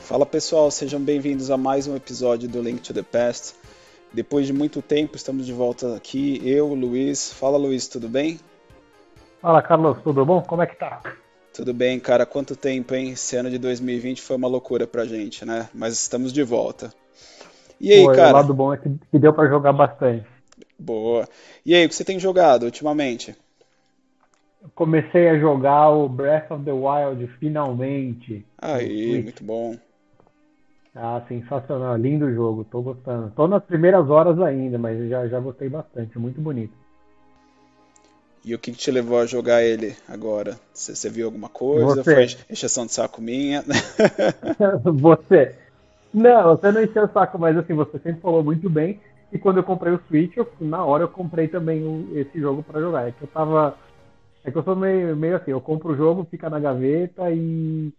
Fala pessoal, sejam bem-vindos a mais um episódio do Link to the Past. Depois de muito tempo, estamos de volta aqui, eu, Luiz. Fala Luiz, tudo bem? Fala Carlos, tudo bom? Como é que tá? Tudo bem, cara. Quanto tempo, hein? Esse ano de 2020 foi uma loucura pra gente, né? Mas estamos de volta. E aí, Pô, cara? O lado bom é que, deu para jogar bastante. Boa. E aí, o que você tem jogado ultimamente? Comecei a jogar o Breath of the Wild finalmente. Aí, muito bom. Ah, sensacional, lindo jogo, tô gostando. Tô nas primeiras horas ainda, mas já, já gostei bastante, muito bonito. E o que te levou a jogar ele agora? Você viu alguma coisa? Você. Foi exceção de saco minha? você. Não, você não encheu o saco, mas assim, você sempre falou muito bem. E quando eu comprei o Switch, eu, na hora eu comprei também o, esse jogo para jogar. É que eu tava. É que eu sou meio, meio assim, eu compro o jogo, fica na gaveta e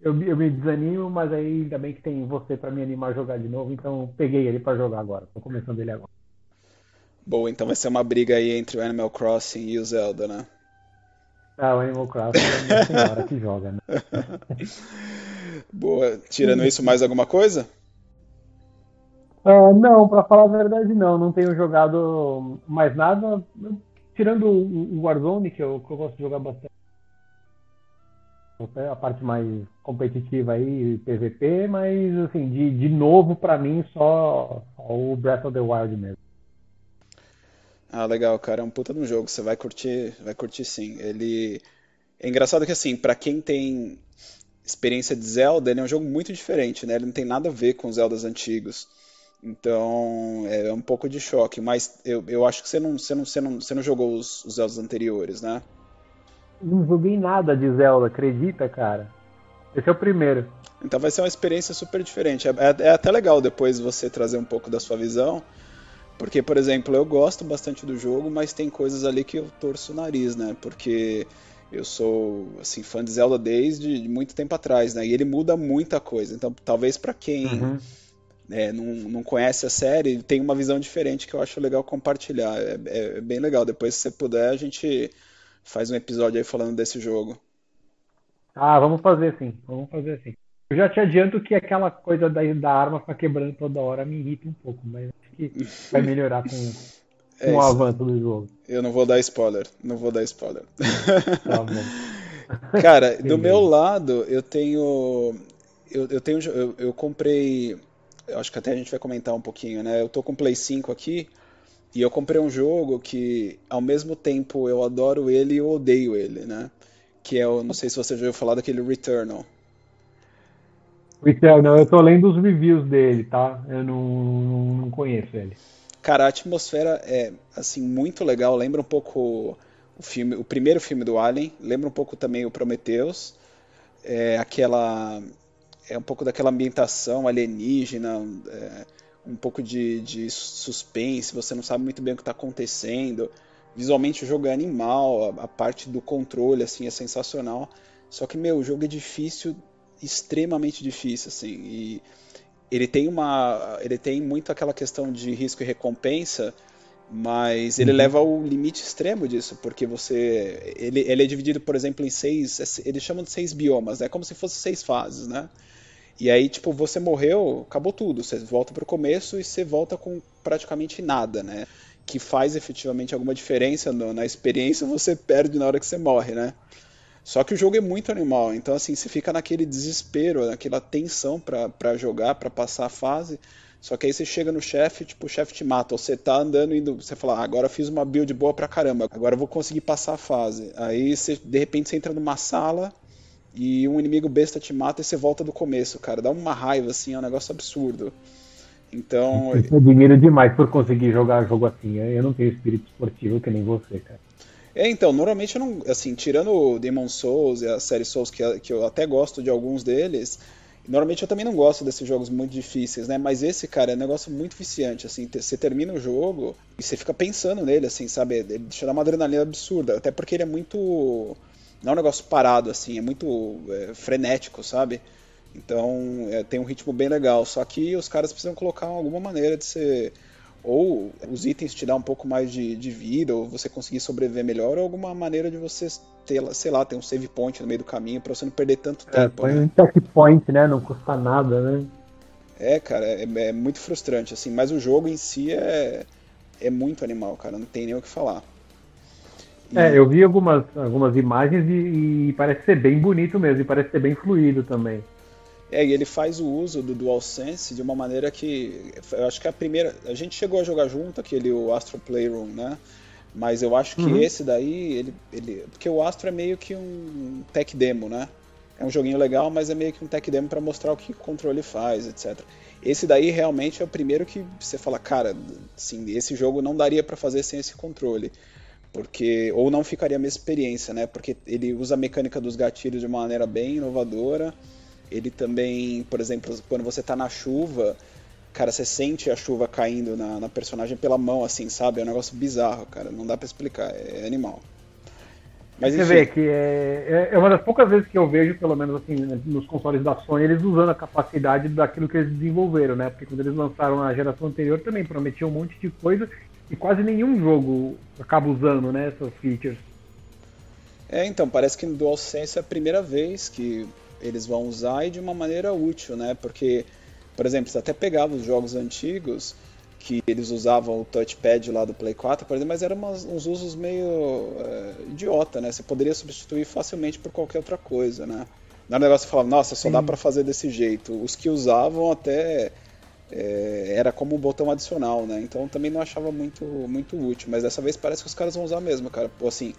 eu, eu me desanimo, mas aí ainda bem que tem você para me animar a jogar de novo, então peguei ele para jogar agora. Tô começando ele agora. Boa, então vai ser uma briga aí entre o Animal Crossing e o Zelda, né? Ah, o Animal Crossing é a senhora que joga, né? Boa. Tirando isso, mais alguma coisa? Uh, não, para falar a verdade, não. Não tenho jogado mais nada. Tirando o Warzone, que eu, que eu gosto de jogar bastante a parte mais competitiva aí, PVP, mas assim, de, de novo para mim só, só, o Breath of the Wild mesmo. Ah, legal, cara, é um puta no jogo, você vai curtir, vai curtir sim. Ele é engraçado que assim, para quem tem experiência de Zelda, ele é um jogo muito diferente, né? Ele não tem nada a ver com os Zeldas antigos. Então, é um pouco de choque, mas eu, eu acho que você não, você não, você não, você não jogou os, os Zeldas anteriores, né? Não joguei nada de Zelda, acredita, cara? Esse é o primeiro. Então vai ser uma experiência super diferente. É, é, é, até legal depois você trazer um pouco da sua visão. Porque, por exemplo, eu gosto bastante do jogo, mas tem coisas ali que eu torço o nariz, né? Porque eu sou assim fã de Zelda desde muito tempo atrás, né? E ele muda muita coisa. Então, talvez para quem uhum. É, não, não conhece a série, tem uma visão diferente que eu acho legal compartilhar. É, é, é bem legal. Depois, se você puder, a gente faz um episódio aí falando desse jogo. Ah, vamos fazer sim, vamos fazer sim. Eu já te adianto que aquela coisa da, da arma ficar quebrando toda hora me irrita um pouco, mas acho que vai melhorar com, é com o avanço do jogo. Eu não vou dar spoiler, não vou dar spoiler. Tá bom. Cara, do meu lado, eu tenho. Eu, eu tenho. Eu, eu comprei. Eu acho que até a gente vai comentar um pouquinho, né? Eu tô com o Play 5 aqui. E eu comprei um jogo que, ao mesmo tempo, eu adoro ele e eu odeio ele, né? Que é o, não sei se você já ouviu falar daquele Returnal. Returnal, eu tô lendo os reviews dele, tá? Eu não, não, não conheço ele. Cara, a atmosfera é, assim, muito legal. Lembra um pouco o filme, o primeiro filme do Alien. Lembra um pouco também o Prometheus. É aquela... É um pouco daquela ambientação alienígena, é, um pouco de, de suspense, você não sabe muito bem o que está acontecendo. Visualmente o jogo é animal, a, a, parte do controle assim é sensacional. Só que meu, o jogo é difícil, extremamente difícil assim. E ele tem uma, ele tem muito aquela questão de risco e recompensa, mas ele uhum. leva ao limite extremo disso, porque você, ele, ele é dividido, por exemplo, em seis, eles chamam de seis biomas, né? Como se fossem seis fases, né? E aí, tipo, você morreu, acabou tudo. Você volta pro começo e você volta com praticamente nada, né? Que faz efetivamente alguma diferença no, na experiência, você perde na hora que você morre, né? Só que o jogo é muito animal, então assim, você fica naquele desespero, naquela tensão para jogar, para passar a fase. Só que aí você chega no chefe, tipo, o chefe te mata, ou você tá andando indo, você fala, ah, agora fiz uma build boa pra caramba, agora eu vou conseguir passar a fase. Aí você, de repente você entra numa sala, e um inimigo besta te mata e você volta do começo, cara. Dá uma raiva, assim, é um negócio absurdo. Então. Eu admiro demais por conseguir jogar jogo assim. Eu não tenho espírito esportivo que nem você, cara. É, então, normalmente eu não. Assim, tirando o Demon Souls e a série Souls, que, que eu até gosto de alguns deles, normalmente eu também não gosto desses jogos muito difíceis, né? Mas esse, cara, é um negócio muito viciante, assim. Você termina o jogo e você fica pensando nele, assim, sabe? Ele deixa dar uma adrenalina absurda. Até porque ele é muito não é um negócio parado, assim, é muito é, frenético, sabe? Então é, tem um ritmo bem legal. Só que os caras precisam colocar alguma maneira de ser ou os itens te dão um pouco mais de, de vida, ou você conseguir sobreviver melhor, ou alguma maneira de você ter, sei lá, ter um save point no meio do caminho para você não perder tanto é, tempo. Põe né? um checkpoint, né? Não custa nada, né? É, cara, é, é, muito frustrante, assim, mas o jogo em si é, é muito animal, cara, não tem nem o que falar. E... É, eu vi algumas, algumas imagens e, e, parece ser bem bonito mesmo, e parece ser bem fluido também. É, e ele faz o uso do DualSense de uma maneira que. Eu acho que é a primeira. A gente chegou a jogar junto aquele o Astro Playroom, né? Mas eu acho que uhum. esse daí, ele, ele. Porque o Astro é meio que um tech demo, né? É um joguinho legal, mas é meio que um tech demo para mostrar o que o controle faz, etc. Esse daí realmente é o primeiro que você fala, cara, assim, esse jogo não daria para fazer sem esse controle. Porque ou não ficaria a mesma experiência, né? Porque ele usa a mecânica dos gatilhos de uma maneira bem inovadora ele também, por exemplo, quando você tá na chuva, cara, você sente a chuva caindo na, na personagem pela mão, assim, sabe? É um negócio bizarro, cara. Não dá para explicar, é animal. Mas, você vê que é, é, é uma das poucas vezes que eu vejo, pelo menos assim, nos consoles da Sony, eles usando a capacidade daquilo que eles desenvolveram, né? Porque quando eles lançaram a geração anterior também prometiam um monte de coisa e quase nenhum jogo acaba usando, né, essas features. É, então, parece que no DualSense é a primeira vez que eles vão usar e de uma maneira útil, né? Porque, por exemplo, você até pegava os jogos antigos que eles usavam o touchpad lá do Play 4, por exemplo, mas eram umas, uns usos meio é, idiota, né? Você poderia substituir facilmente por qualquer outra coisa, né? Não é um negócio que falava, nossa, só Sim. dá para fazer desse jeito. Os que usavam até é, era como um botão adicional, né? Então também não achava muito, muito útil. Mas dessa vez parece que os caras vão usar mesmo, cara. Pô, assim,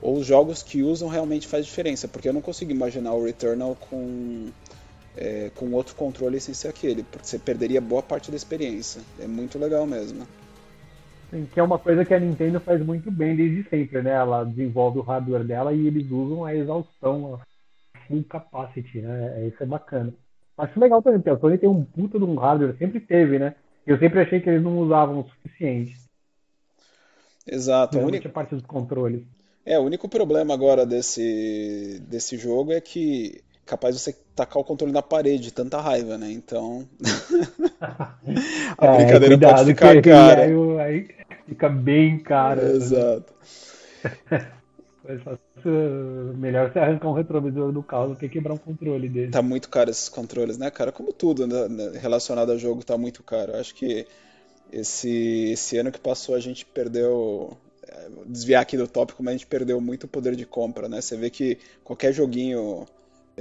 ou os jogos que usam realmente faz diferença, porque eu não consigo imaginar o Returnal com, é, com outro controle sem ser aquele, porque você perderia boa parte da experiência. É muito legal mesmo. Sim, que é uma coisa que a Nintendo faz muito bem desde sempre, né? Ela desenvolve o hardware dela e eles usam a exaustão, a full capacity, né? É, isso é bacana. Acho legal também, porque a Sony tem um puta de um hardware, sempre teve, né? Eu sempre achei que eles não usavam o suficiente. Exato. a única parte dos controles. É, o único problema agora desse, desse jogo é que capaz de você tacar o controle na parede, de tanta raiva, né? Então. a é, brincadeira pode ficar cara. Aí, aí, fica bem cara. Né? Exato. melhor você arrancar um retrovisor do carro do que quebrar um controle dele. Tá muito caro esses controles, né, cara? Como tudo né, né relacionado a jogo tá muito caro. Acho que esse, esse ano que passou a gente perdeu desviar aqui do tópico, mas a gente perdeu muito o poder de compra, né? Você vê que qualquer joguinho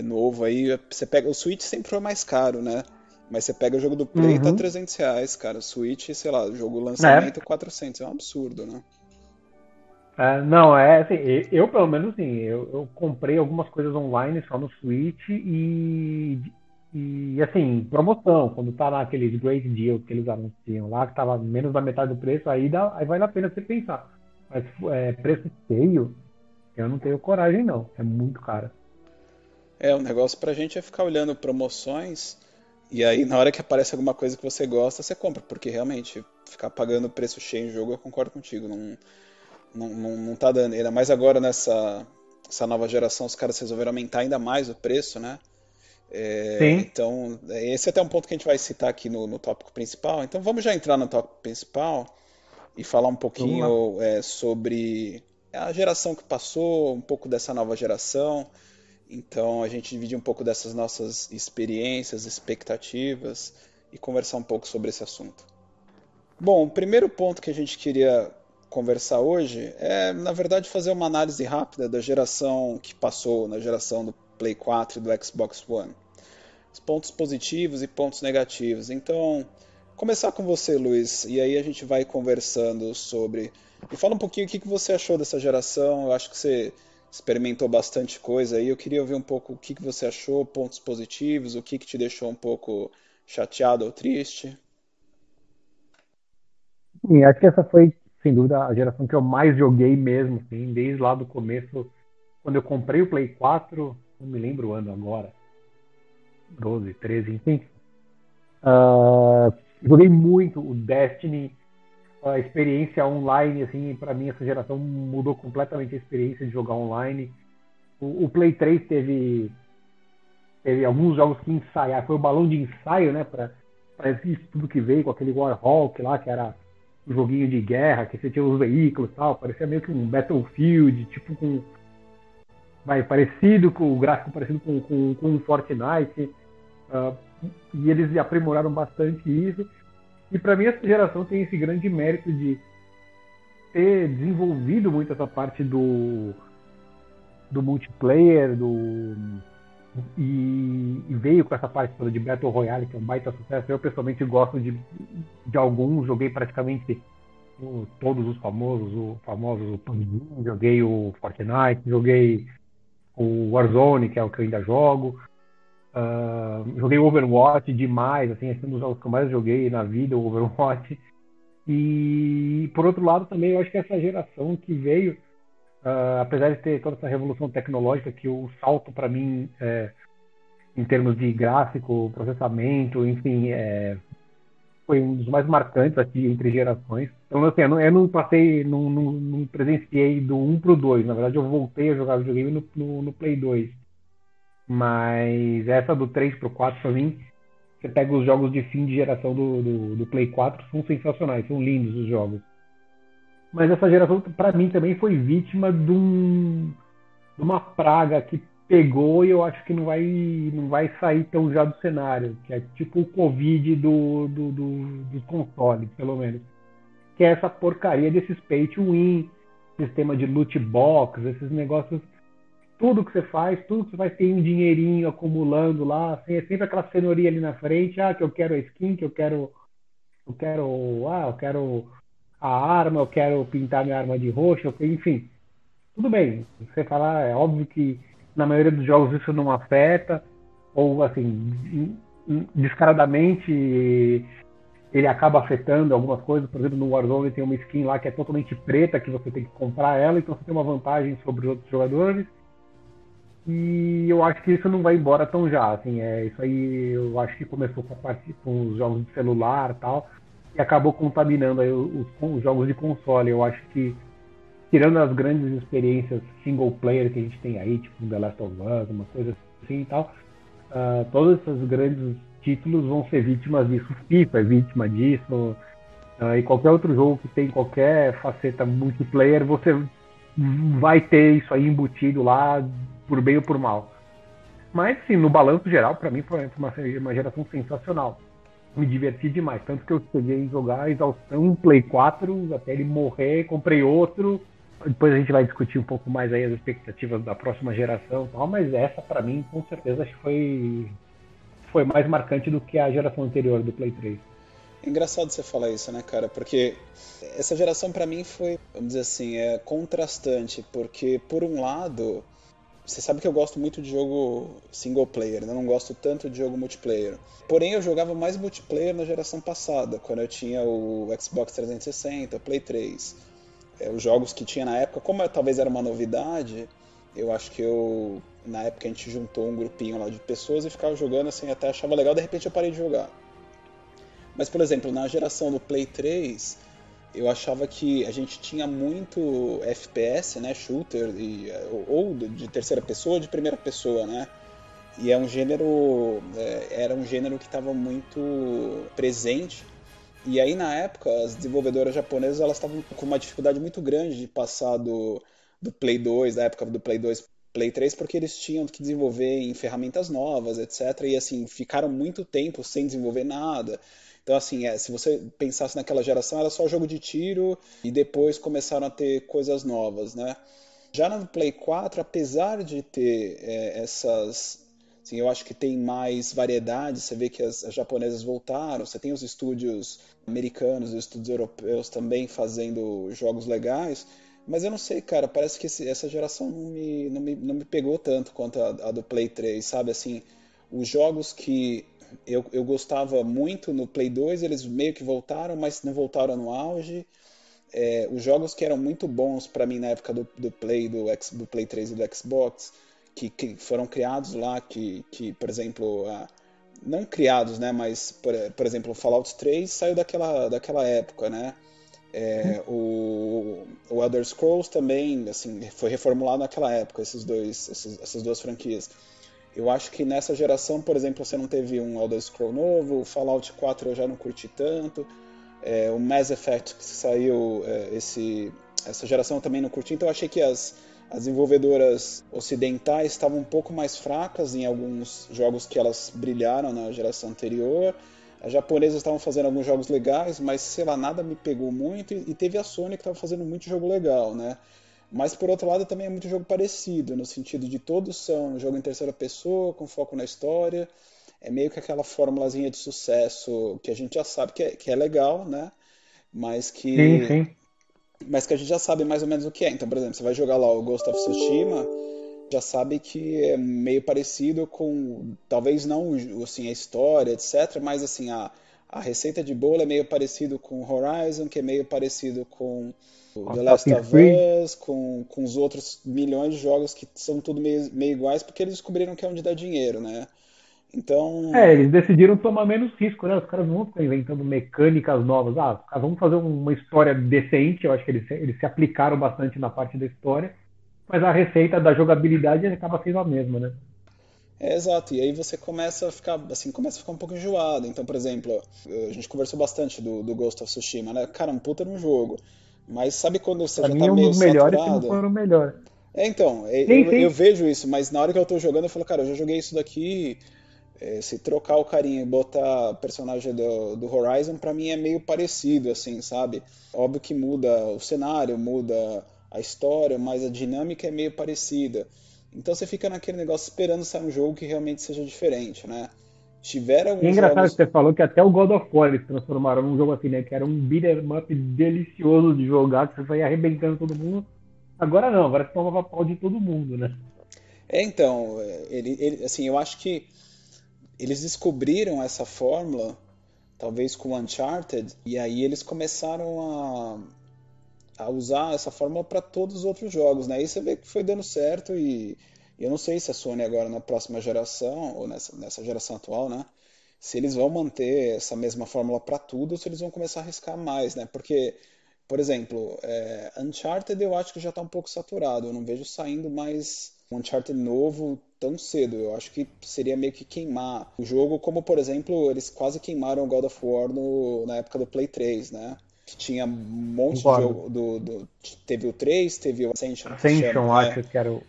novo aí, você pega. O Switch sempre foi mais caro, né? Mas você pega o jogo do Play tá uhum. tá 300 reais, cara. O Switch, sei lá, jogo lançamento é. 400. É um absurdo, né? É, não, é assim, eu pelo menos assim, eu, eu, comprei algumas coisas online só no Switch e, e assim, promoção, quando tá naqueles great deals que eles anunciam lá, que tava menos da metade do preço, aí, dá, aí vale a pena você pensar. Mas é, preço feio, eu não tenho coragem não. É muito caro. É, o negócio pra gente é ficar olhando promoções e aí na hora que aparece alguma coisa que você gosta, você compra. Porque realmente, ficar pagando preço cheio em jogo, eu concordo contigo. Não, não, não, não tá dando. Ainda mais agora nessa essa nova geração, os caras resolveram aumentar ainda mais o preço, né? É, Sim. Então, esse é até um ponto que a gente vai citar aqui no, no tópico principal. Então vamos já entrar no tópico principal e falar um pouquinho é, sobre a geração que passou, um pouco dessa nova geração. Então a gente divide um pouco dessas nossas experiências, expectativas e conversar um pouco sobre esse assunto. Bom, o primeiro ponto que a gente queria conversar hoje é, na verdade, fazer uma análise rápida da geração que passou, na geração do Play 4 e do Xbox One. Os pontos positivos e pontos negativos. Então, começar com você, Luiz, e aí a gente vai conversando sobre. E fala um pouquinho o que você achou dessa geração. Eu acho que você experimentou bastante coisa aí. Eu queria ouvir um pouco o que você achou, pontos positivos, o que te deixou um pouco chateado ou triste. Sim, acho que essa foi, sem dúvida, a geração que eu mais joguei mesmo, assim, desde lá do começo, quando eu comprei o Play 4, não me lembro o ano agora, 12, 13, enfim. Uh, Joguei muito o Destiny, a experiência online, assim, para mim essa geração mudou completamente a experiência de jogar online. O, o, Play 3 teve teve alguns jogos que ensaiar, foi o balão de ensaio, né, para isso tudo que veio com aquele Warhawk lá, que era um joguinho de guerra, que você tinha os veículos e tal, parecia meio que um Battlefield, tipo com. Vai, parecido com o gráfico parecido com, com, com Fortnite. Uh, e eles aprimoraram bastante isso. E para mim essa geração tem esse grande mérito de ter desenvolvido muito essa parte do do multiplayer, do e, e, veio com essa parte toda de Battle Royale, que é um baita sucesso. Eu pessoalmente gosto de, de alguns, joguei praticamente o, todos os famosos, o famosos o PUBG, joguei o Fortnite, joguei o Warzone, que é o que eu ainda jogo. Uh, joguei Overwatch demais, assim, é um dos jogos que eu mais joguei na vida, o Overwatch. E por outro lado também eu acho que essa geração que veio Uh, apesar de ter toda essa revolução tecnológica, que o salto para mim, é, em termos de gráfico, processamento, enfim, é, foi um dos mais marcantes aqui entre gerações. Então, assim, eu não, eu não passei, não, não, não, presenciei do 1 pro 2. Na verdade, eu voltei a jogar videogame no, no, no Play 2. Mas essa do 3 pro 4, para mim, você pega os jogos de fim de geração do, do, do Play 4, são sensacionais, são lindos os jogos. Mas essa geração, para mim, também foi vítima de, um, de, uma praga que pegou e eu acho que não vai, não vai sair tão já do cenário, que é tipo o Covid do, do, do, dos consoles, pelo menos. Que é essa porcaria desses pay to win, sistema de loot box, esses negócios. Tudo que você faz, tudo que você faz tem um dinheirinho acumulando lá, assim, é sempre aquela cenourinha ali na frente, ah, que eu quero a skin, que eu quero. Eu quero. Ah, eu quero a arma, eu quero pintar minha arma de roxo, enfim. Tudo bem, você falar, é óbvio que na maioria dos jogos isso não afeta, ou assim, descaradamente ele acaba afetando algumas coisas. Por exemplo, no Warzone tem uma skin lá que é totalmente preta, que você tem que comprar ela, então você tem uma vantagem sobre os outros jogadores. E eu acho que isso não vai embora tão já, assim, é isso aí. Eu acho que começou com, a parte, com os jogos de celular, tal e acabou contaminando aí os, os, jogos de console. Eu acho que, tirando as grandes experiências single player que a gente tem aí, tipo The Last of Us, uma coisa assim e tal, uh, todos esses grandes títulos vão ser vítimas disso. FIFA é vítima disso, uh, e qualquer outro jogo que tem qualquer faceta multiplayer, você vai ter isso aí embutido lá, por bem ou por mal. Mas, sim, no balanço geral, para mim foi uma, uma geração sensacional me diverti demais. Tanto que eu cheguei a jogar exaustão Play 4 até ele morrer, comprei outro. Depois a gente vai discutir um pouco mais aí as expectativas da próxima geração tal, mas essa para mim com certeza foi foi mais marcante do que a geração anterior do Play 3. É engraçado você falar isso, né, cara? Porque essa geração para mim foi, vamos dizer assim, é contrastante, porque por um lado, você sabe que eu gosto muito de jogo single player, né? não gosto tanto de jogo multiplayer. Porém, eu jogava mais multiplayer na geração passada, quando eu tinha o Xbox 360, o Play 3. É, os jogos que tinha na época, como talvez era uma novidade, eu acho que eu. Na época a gente juntou um grupinho lá de pessoas e ficava jogando assim, até achava legal, de repente eu parei de jogar. Mas, por exemplo, na geração do Play 3 eu achava que a gente tinha muito FPS, né, shooter, e, ou de terceira pessoa ou de primeira pessoa, né? E é um gênero, é, era um gênero que estava muito presente. E aí na época as desenvolvedoras japonesas elas estavam com uma dificuldade muito grande de passar do, do Play 2, da época do Play 2 Play 3 porque eles tinham que desenvolver em ferramentas novas, etc. E assim, ficaram muito tempo sem desenvolver nada. Então, assim, é, se você pensasse naquela geração, era só jogo de tiro e depois começaram a ter coisas novas, né? Já no Play 4, apesar de ter é, essas. Assim, eu acho que tem mais variedade. Você vê que as, as, japonesas voltaram. Você tem os estúdios americanos, os estúdios europeus também fazendo jogos legais. Mas eu não sei, cara. Parece que esse, essa geração não me, não, me, não me pegou tanto quanto a, a do Play 3, sabe? Assim, os jogos que eu, eu gostava muito no Play 2, eles meio que voltaram, mas não voltaram no auge. É, os jogos que eram muito bons para mim na época do, do Play, do, X, do Play 3 e do Xbox, que, que foram criados lá, que, que por exemplo, a, não criados, né, mas, por, por exemplo, o Fallout 3 saiu daquela, daquela época, né? É, o, o Elder Scrolls também, assim, foi reformulado naquela época, esses dois, esses, essas duas franquias. Eu acho que nessa geração, por exemplo, você não teve um Elder Scroll novo, o Fallout 4 eu já não curti tanto, É, o Mass Effect que saiu é, esse, essa geração eu também não curti, então eu achei que as, as desenvolvedoras ocidentais estavam um pouco mais fracas em alguns jogos que elas brilharam na geração anterior. As japonesas estavam fazendo alguns jogos legais, mas sei lá, nada me pegou muito. E teve a Sony que estava fazendo muito jogo legal, né? Mas por outro lado também é muito jogo parecido, no sentido de todos são jogo em terceira pessoa, com foco na história. É meio que aquela formulazinha de sucesso que a gente já sabe que é, que é legal, né? Mas que. Sim, sim. Mas que a gente já sabe mais ou menos o que é. Então, por exemplo, você vai jogar lá o Ghost of Tsushima, já sabe que é meio parecido com. Talvez não assim, a história, etc., mas assim, a, a receita de bolo é meio parecido com Horizon, que é meio parecido com The Last of Us, com, com os outros milhões de jogos que são tudo meio, meio iguais, porque eles descobriram que é onde dá dinheiro, né? Então. É, eles decidiram tomar menos risco, né? Os caras não vão inventando mecânicas novas. Ah, vamos fazer uma história decente. Eu acho que eles, eles se aplicaram bastante na parte da história. Mas a receita da jogabilidade acaba sendo a mesma, né? É, exato, e aí você começa a ficar assim, começa a ficar um pouco enjoado. Então, por exemplo, a gente conversou bastante do, do Ghost of Tsushima, né? Cara, um puta no jogo. Mas sabe quando você pra já mim, tá é um meio dos melhores saturado? que não foram o melhor. É, então, é, Sim, eu, sim. eu vejo isso, mas na hora que eu tô jogando, eu falo, cara, eu já joguei isso daqui. é, se trocar o carinha e botar personagem do, do Horizon, pra mim é meio parecido, assim, sabe? Óbvio que muda o cenário, muda a história, mas a dinâmica é meio parecida. Então você fica naquele negócio esperando sair um jogo que realmente seja diferente, né? Tiveram E é engraçado jogos. que você falou que até o God of War eles transformaram num jogo assim, né? Que era um beat'em up delicioso de jogar, que você saía arrebentando todo mundo. Agora não, agora você tomava pau de todo mundo, né? É, então, é, ele, ele- assim, eu acho que eles descobriram essa fórmula, talvez com o Uncharted, e aí eles começaram a, a usar essa fórmula para todos os outros jogos, né? Aí você vê que foi dando certo e eu não sei se a Sony agora na próxima geração, ou nessa, nessa geração atual, né? Se eles vão manter essa mesma fórmula para tudo ou se eles vão começar a arriscar mais, né? Porque, por exemplo, é, Uncharted eu acho que já está um pouco saturado, eu não vejo saindo mais um Uncharted novo tão cedo. Eu acho que seria meio que queimar o jogo, como por exemplo, eles quase queimaram o God of War no, na época do Play 3, né? Que tinha um monte Concordo. de jogo. Do, do- teve o 3, teve o Ascension. Ascension, chama, é. acho que era o.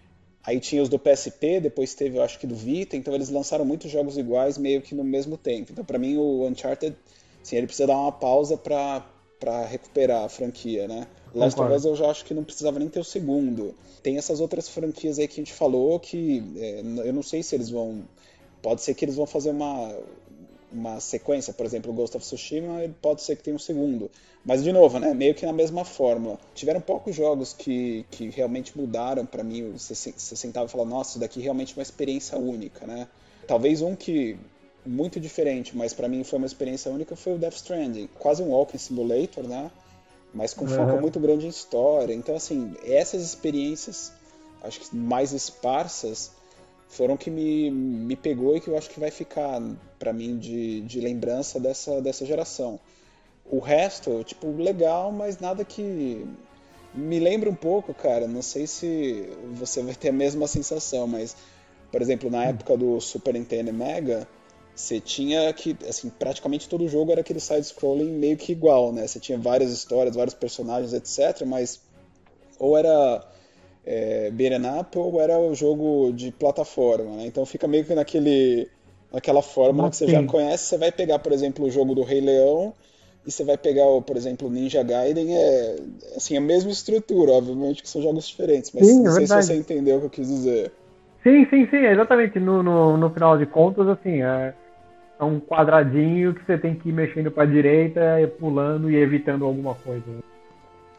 Aí tinha os do PSP, depois teve, eu acho que do Vita, então eles lançaram muitos jogos iguais meio que no mesmo tempo. Então, pra mim, o Uncharted, assim, ele precisa dar uma pausa pra, pra recuperar a franquia, né? Last of. Us eu já acho que não precisava nem ter o segundo. Tem essas outras franquias aí que a gente falou que é, eu não sei se eles vão. Pode ser que eles vão fazer uma, uma sequência, por exemplo, o Ghost of Tsushima, ele pode ser que tenha um segundo. Mas, de novo, né, meio que na mesma fórmula. Tiveram poucos jogos que, que realmente mudaram pra mim. Você, você sentava e falava, nossa, isso daqui realmente é uma experiência única, né? Talvez um que muito diferente, mas pra mim foi uma experiência única, foi o Death Stranding. Quase um walking simulator, né? Mas com foco Uhum. muito grande em história. Então, assim, essas experiências, acho que mais esparsas, foram que me, me pegou e que eu acho que vai ficar pra mim de, de lembrança dessa, dessa geração. O resto, tipo, legal, mas nada que me lembra um pouco, cara. Não sei se você vai ter a mesma sensação, mas, por exemplo, na época do Super Nintendo Mega, você tinha que, assim, praticamente todo jogo era aquele side-scrolling meio que igual, né? Você tinha várias histórias, vários personagens, etc. Mas ou era é, beat'em up ou era o jogo de plataforma, né? Então fica meio que naquele, naquela fórmula que você já conhece. Você vai pegar, por exemplo, o jogo do Rei Leão e você vai pegar, por exemplo, o Ninja Gaiden, é assim, a mesma estrutura, obviamente que são jogos diferentes, mas Sim, é não sei se verdade. você entendeu o que eu quis dizer. Sim, sim, sim, exatamente. No, no, no final de contas, assim, é, é um quadradinho que você tem que ir mexendo pra direita, e pulando e evitando alguma coisa. No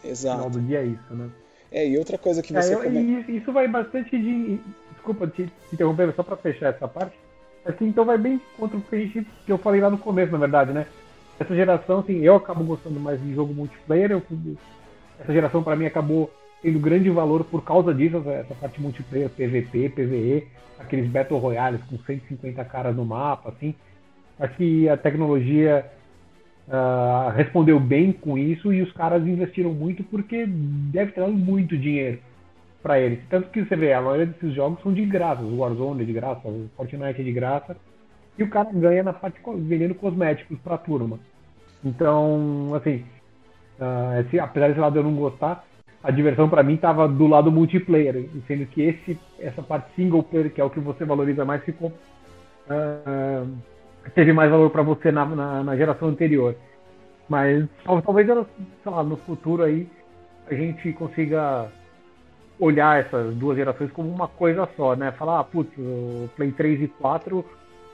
final Exato. do dia é isso, né? É, e outra coisa que É, você eu- come- isso vai bastante de. Desculpa te, te interromper, só pra fechar essa parte. Assim, então vai bem contra o que, a gente, que eu falei lá no começo, na verdade, né? Essa geração, assim, eu acabo gostando mais de jogo multiplayer. eu- essa geração, pra mim, acabou tendo grande valor por causa disso, essa- essa parte multiplayer, PVP, PVE, aqueles Battle Royales com 150 caras no mapa, assim. Acho que a tecnologia ah, respondeu bem com isso e os caras investiram muito porque deve ter dado muito dinheiro para eles. Tanto que você vê, a maioria desses jogos são de graça, o Warzone é de graça, o Fortnite é de graça, e o cara ganha na parte vendendo cosméticos pra turma. Então, assim, uh, esse, apesar desse lado eu não gostar, a diversão para mim estava do lado multiplayer, sendo que esse, essa parte single player, que é o que você valoriza mais, ficou uh, teve mais valor para você na, na, na, geração anterior. Mas talvez, lá, no futuro aí a gente consiga olhar essas duas gerações como uma coisa só, né? Falar, ah, putz, o Play 3 e 4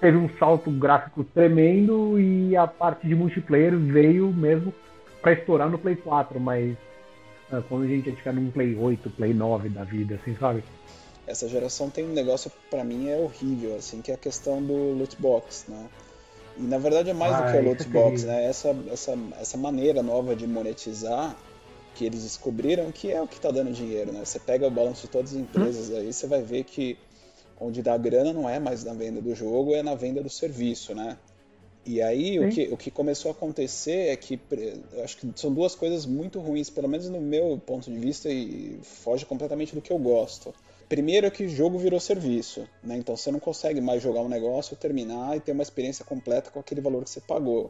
teve um salto gráfico tremendo e a parte de multiplayer veio mesmo para estourar no Play 4, mas ah, quando a gente ia ficar num Play 8, Play 9 da vida, assim, sabe? Essa geração tem um negócio para mim é horrível, assim, que é a questão do loot box, né? E na verdade é mais ah, do que o loot box, né? Essa, essa, essa maneira nova de monetizar que eles descobriram que é o que está dando dinheiro, né? Você pega o balanço de todas as empresas aí, você vai ver que onde dá grana não é mais na venda do jogo, é na venda do serviço, né? E aí o que, o que começou a acontecer é que acho que são duas coisas muito ruins, pelo menos no meu ponto de vista, e foge completamente do que eu gosto. Primeiro é que o jogo virou serviço, né? Então você não consegue mais jogar um negócio, terminar e ter uma experiência completa com aquele valor que você pagou.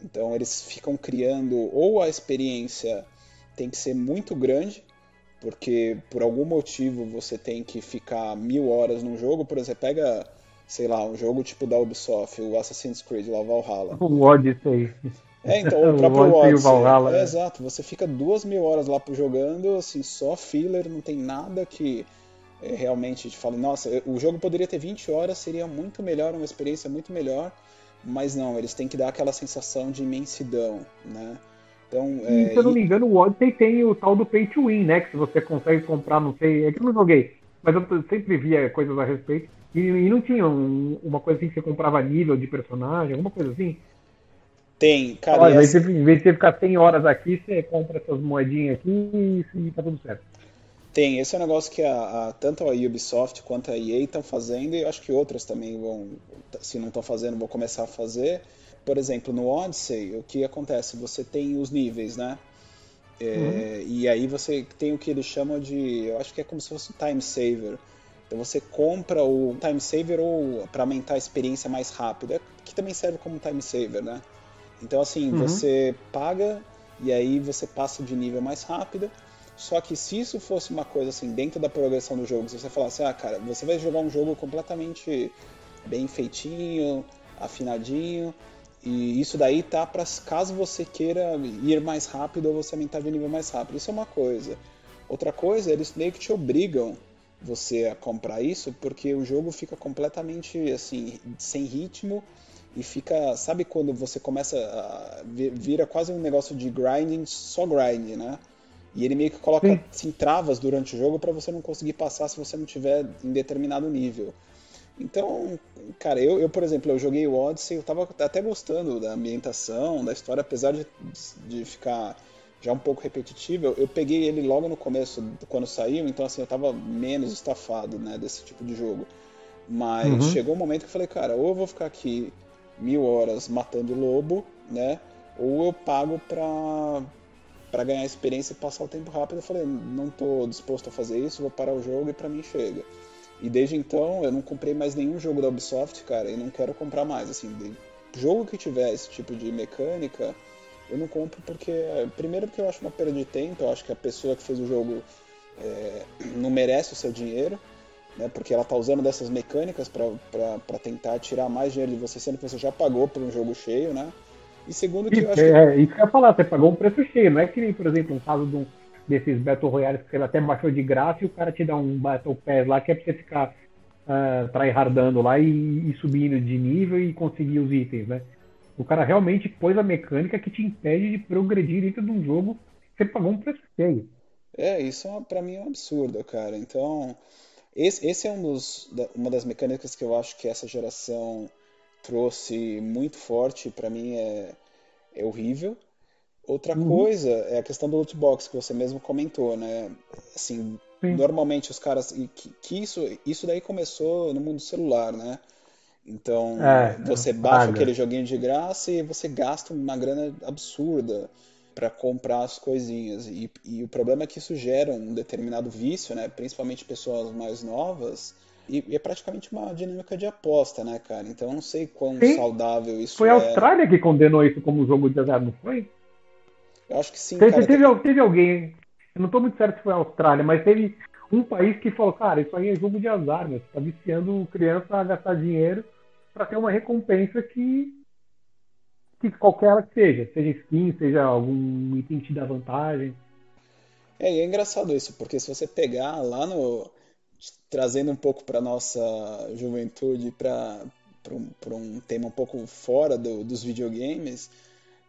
Então eles ficam criando ou a experiência tem que ser muito grande, porque por algum motivo você tem que ficar mil horas num jogo, por exemplo, pega, sei lá, um jogo tipo da Ubisoft, o Assassin's Creed, lá Valhalla. O Odyssey. É, então, o próprio o Odyssey. Valhalla, é, é, exato, você fica duas mil horas lá jogando, assim, só filler, não tem nada que realmente te fale, nossa, o jogo poderia ter 20 horas, seria muito melhor, uma experiência muito melhor, mas não, eles têm que dar aquela sensação de imensidão, né? Então, é, se eu não me engano, o Odyssey tem o tal do Pay to Win, né? Que você consegue comprar, não sei, é que eu não joguei, mas eu sempre via coisas a respeito. E, e não tinha um, uma coisa assim que você comprava nível de personagem, alguma coisa assim? Tem, cara. Olha, essa... em vez de você ficar 100 horas aqui, você compra essas moedinhas aqui e, e tá tudo certo. Tem, esse é um negócio que a, a, tanto a Ubisoft quanto a EA estão fazendo e acho que outras também vão, se não estão fazendo, vão começar a fazer por exemplo, no Odyssey, o que acontece? Você tem os níveis, né? É, uhum. E aí você tem o que eles chamam de, eu acho que é como se fosse um time saver. Então você compra o time saver ou para aumentar a experiência mais rápida, que também serve como time saver, né? Então assim, uhum. você paga e aí você passa de nível mais rápido. Só que se isso fosse uma coisa assim dentro da progressão do jogo, se você falasse, ah, cara, você vai jogar um jogo completamente bem feitinho, afinadinho, e isso daí tá para caso você queira ir mais rápido ou você aumentar de nível mais rápido. Isso é uma coisa. Outra coisa, eles meio que te obrigam você a comprar isso porque o jogo fica completamente assim sem ritmo e fica, sabe quando você começa a vira quase um negócio de grinding, só grind, né? E ele meio que coloca assim, travas durante o jogo para você não conseguir passar se você não tiver em determinado nível. Então, cara, eu, eu, por exemplo, eu joguei o Odyssey, eu tava até gostando da ambientação, da história, apesar de, de ficar já um pouco repetitivo, eu peguei ele logo no começo, quando saiu, então assim, eu tava menos estafado, né, desse tipo de jogo. Mas uhum. chegou um momento que eu falei, cara, ou eu vou ficar aqui mil horas matando lobo, né, ou eu pago pra, pra ganhar experiência e passar o tempo rápido. Eu falei, não tô disposto a fazer isso, vou parar o jogo e pra mim chega. E desde então eu não comprei mais nenhum jogo da Ubisoft, cara, e não quero comprar mais. Assim, jogo que tiver esse tipo de mecânica, eu não compro porque. Primeiro porque eu acho uma perda de tempo, eu acho que a pessoa que fez o jogo é, não merece o seu dinheiro, né? Porque ela tá usando dessas mecânicas para tentar tirar mais dinheiro de você, sendo que você já pagou por um jogo cheio, né? E segundo que isso, eu acho. É, que... isso que eu ia falar, você pagou um preço cheio, não é que nem, por exemplo, um caso de um desses Battle Royales que ele até baixou de graça e o cara te dá um Battle Pass lá que é pra você ficar uh, tryhardando lá e, e, subindo de nível e conseguir os itens, né? O cara realmente pôs a mecânica que te impede de progredir dentro de um jogo você pagou um preço feio. É, isso é, pra mim é um absurdo, cara. Então, esse, esse é um dos, uma das mecânicas que eu acho que essa geração trouxe muito forte, para mim é, é horrível. Outra uhum. coisa é a questão do loot box que você mesmo comentou, né? Assim, Sim. normalmente os caras que, que, isso isso daí começou no mundo celular, né? Então é, você baixa paga. aquele joguinho de graça e você gasta uma grana absurda para comprar as coisinhas e, e, o problema é que isso gera um determinado vício, né? Principalmente pessoas mais novas E, e, é praticamente uma dinâmica de aposta, né, cara? Então eu não sei quão sim. saudável isso foi é. Foi a Austrália que condenou isso como jogo de azar, não foi? Eu acho que sim. Teve, cara, teve, teve alguém, eu não estou muito certo se foi a Austrália, mas teve um país que falou, cara, isso aí é jogo de azar, meu. Você tá viciando criança a gastar dinheiro para ter uma recompensa que que qualquer ela que seja, seja skin, seja algum item que te dá vantagem. É, e é engraçado isso, porque se você pegar lá no trazendo um pouco para nossa juventude, para um, um tema um pouco fora do, dos videogames,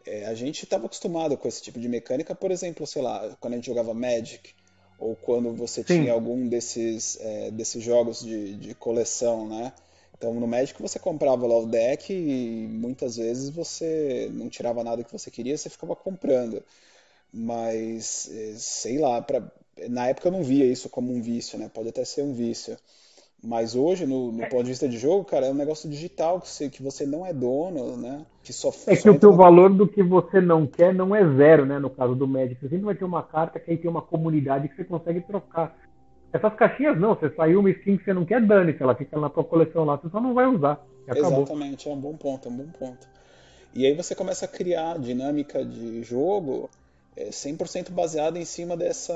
é, a gente estava acostumado com esse tipo de mecânica, por exemplo, sei lá, quando a gente jogava Magic, ou quando você Sim. tinha algum desses, é, desses jogos de, de coleção, né? Então no Magic você comprava lá o deck e muitas vezes você não tirava nada que você queria, você ficava comprando. Mas é, sei lá, pra, na época eu não via isso como um vício, né? Pode até ser um vício. Mas hoje, no, no ponto de vista de jogo, cara, é um negócio digital que você, que você não é dono, né? Que só, é que o teu valor do que você não quer não é zero, né? No caso do Magic. Você sempre vai ter uma carta que aí tem uma comunidade que você consegue trocar. Essas caixinhas não, você saiu uma skin que você não quer, dane-se, ela fica na tua coleção lá, você só não vai usar. Exatamente, é um bom ponto, é um bom ponto. E aí você começa a criar dinâmica de jogo é, 100% baseada em cima dessa,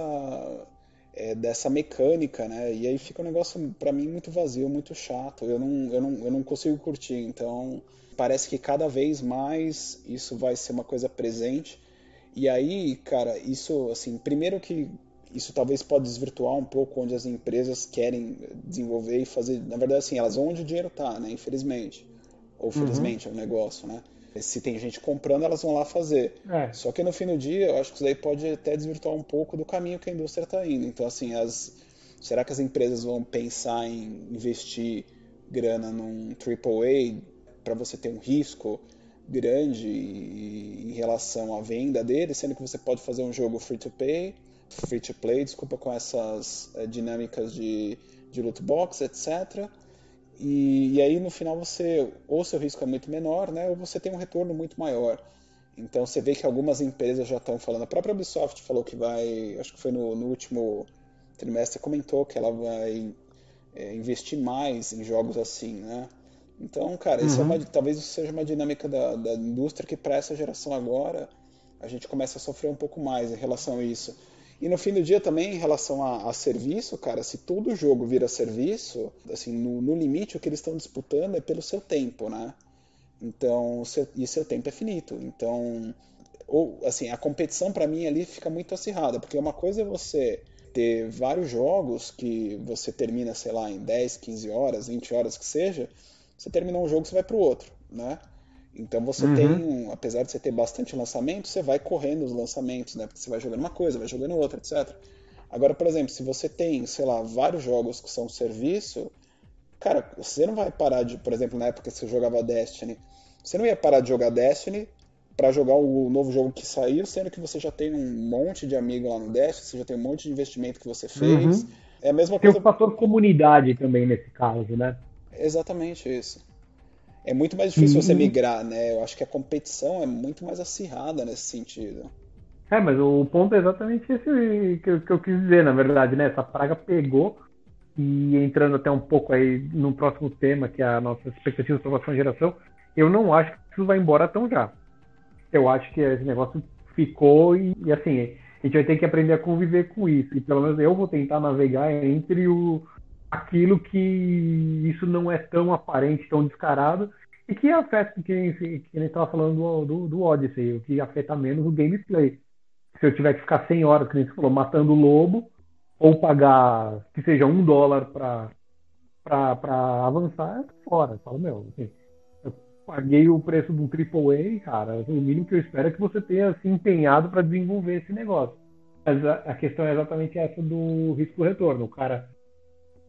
é, dessa mecânica, né? E aí fica um negócio, para mim, muito vazio, muito chato. Eu não, eu, não, eu não consigo curtir, então parece que cada vez mais isso vai ser uma coisa presente. E aí, cara, isso, assim, primeiro que isso talvez pode desvirtuar um pouco onde as empresas querem desenvolver e fazer. Na verdade, assim, elas vão onde o dinheiro está, né? Infelizmente. Ou felizmente uhum. é o um negócio, né? Se tem gente comprando, elas vão lá fazer. É. Só que no fim do dia, eu acho que isso daí pode até desvirtuar um pouco do caminho que a indústria está indo. Então, assim, as, será que as empresas vão pensar em investir grana num AAA para você ter um risco grande em relação à venda dele, sendo que você pode fazer um jogo free to pay free to play, desculpa, com essas é, dinâmicas de, de loot box, etc. E, e, aí no final você, ou seu risco é muito menor, né, ou você tem um retorno muito maior. Então você vê que algumas empresas já estão falando, a própria Ubisoft falou que vai, acho que foi no, no último trimestre, comentou que ela vai é, investir mais em jogos assim, né? Então, cara, uhum. isso é uma, talvez isso seja uma dinâmica da, da indústria que para essa geração agora a gente começa a sofrer um pouco mais em relação a isso. E no fim do dia também, em relação a, a serviço, cara, se todo jogo vira serviço, assim, no, no limite o que eles estão disputando é pelo seu tempo, né? Então, seu, e seu tempo é finito. Então, ou assim, a competição para mim ali fica muito acirrada, porque uma coisa é você ter vários jogos que você termina, sei lá, em 10, 15 horas, 20 horas que seja, você termina um jogo, você vai para o outro, né? Então você uhum. tem, apesar de você ter bastante lançamento, você vai correndo os lançamentos, né? Porque você vai jogando uma coisa, vai jogando outra, etc. Agora, por exemplo, se você tem, sei lá, vários jogos que são serviço, cara, você não vai parar de, por exemplo, na época que você jogava Destiny, você não ia parar de jogar Destiny para jogar o novo jogo que saiu, sendo que você já tem um monte de amigo lá no Destiny, você já tem um monte de investimento que você fez. Uhum. É a mesma tem coisa. Tem o fator comunidade também nesse caso, né? Exatamente isso é muito mais difícil uhum. você migrar, né? Eu acho que a competição é muito mais acirrada nesse sentido. É, mas o ponto é exatamente esse que eu, que eu quis dizer, na verdade, né? Essa praga pegou e entrando até um pouco aí no próximo tema, que é a nossa expectativa para a próxima geração, eu não acho que isso vai embora tão já. Eu acho que esse negócio ficou e, e assim, a gente vai ter que aprender a conviver com isso. E pelo menos eu vou tentar navegar entre o, aquilo que isso não é tão aparente, tão descarado, e que afeta, que, que ele estava falando do, do, do, Odyssey, o que afeta menos o gameplay. Se eu tiver que ficar 100 horas, que nem você falou, matando o lobo, ou pagar que seja um dólar para avançar, é fora. Eu falo, meu, assim, eu paguei o preço de um AAA, cara, o mínimo que eu espero é que você tenha se empenhado para desenvolver esse negócio. Mas a, a questão é exatamente essa do risco-retorno. O cara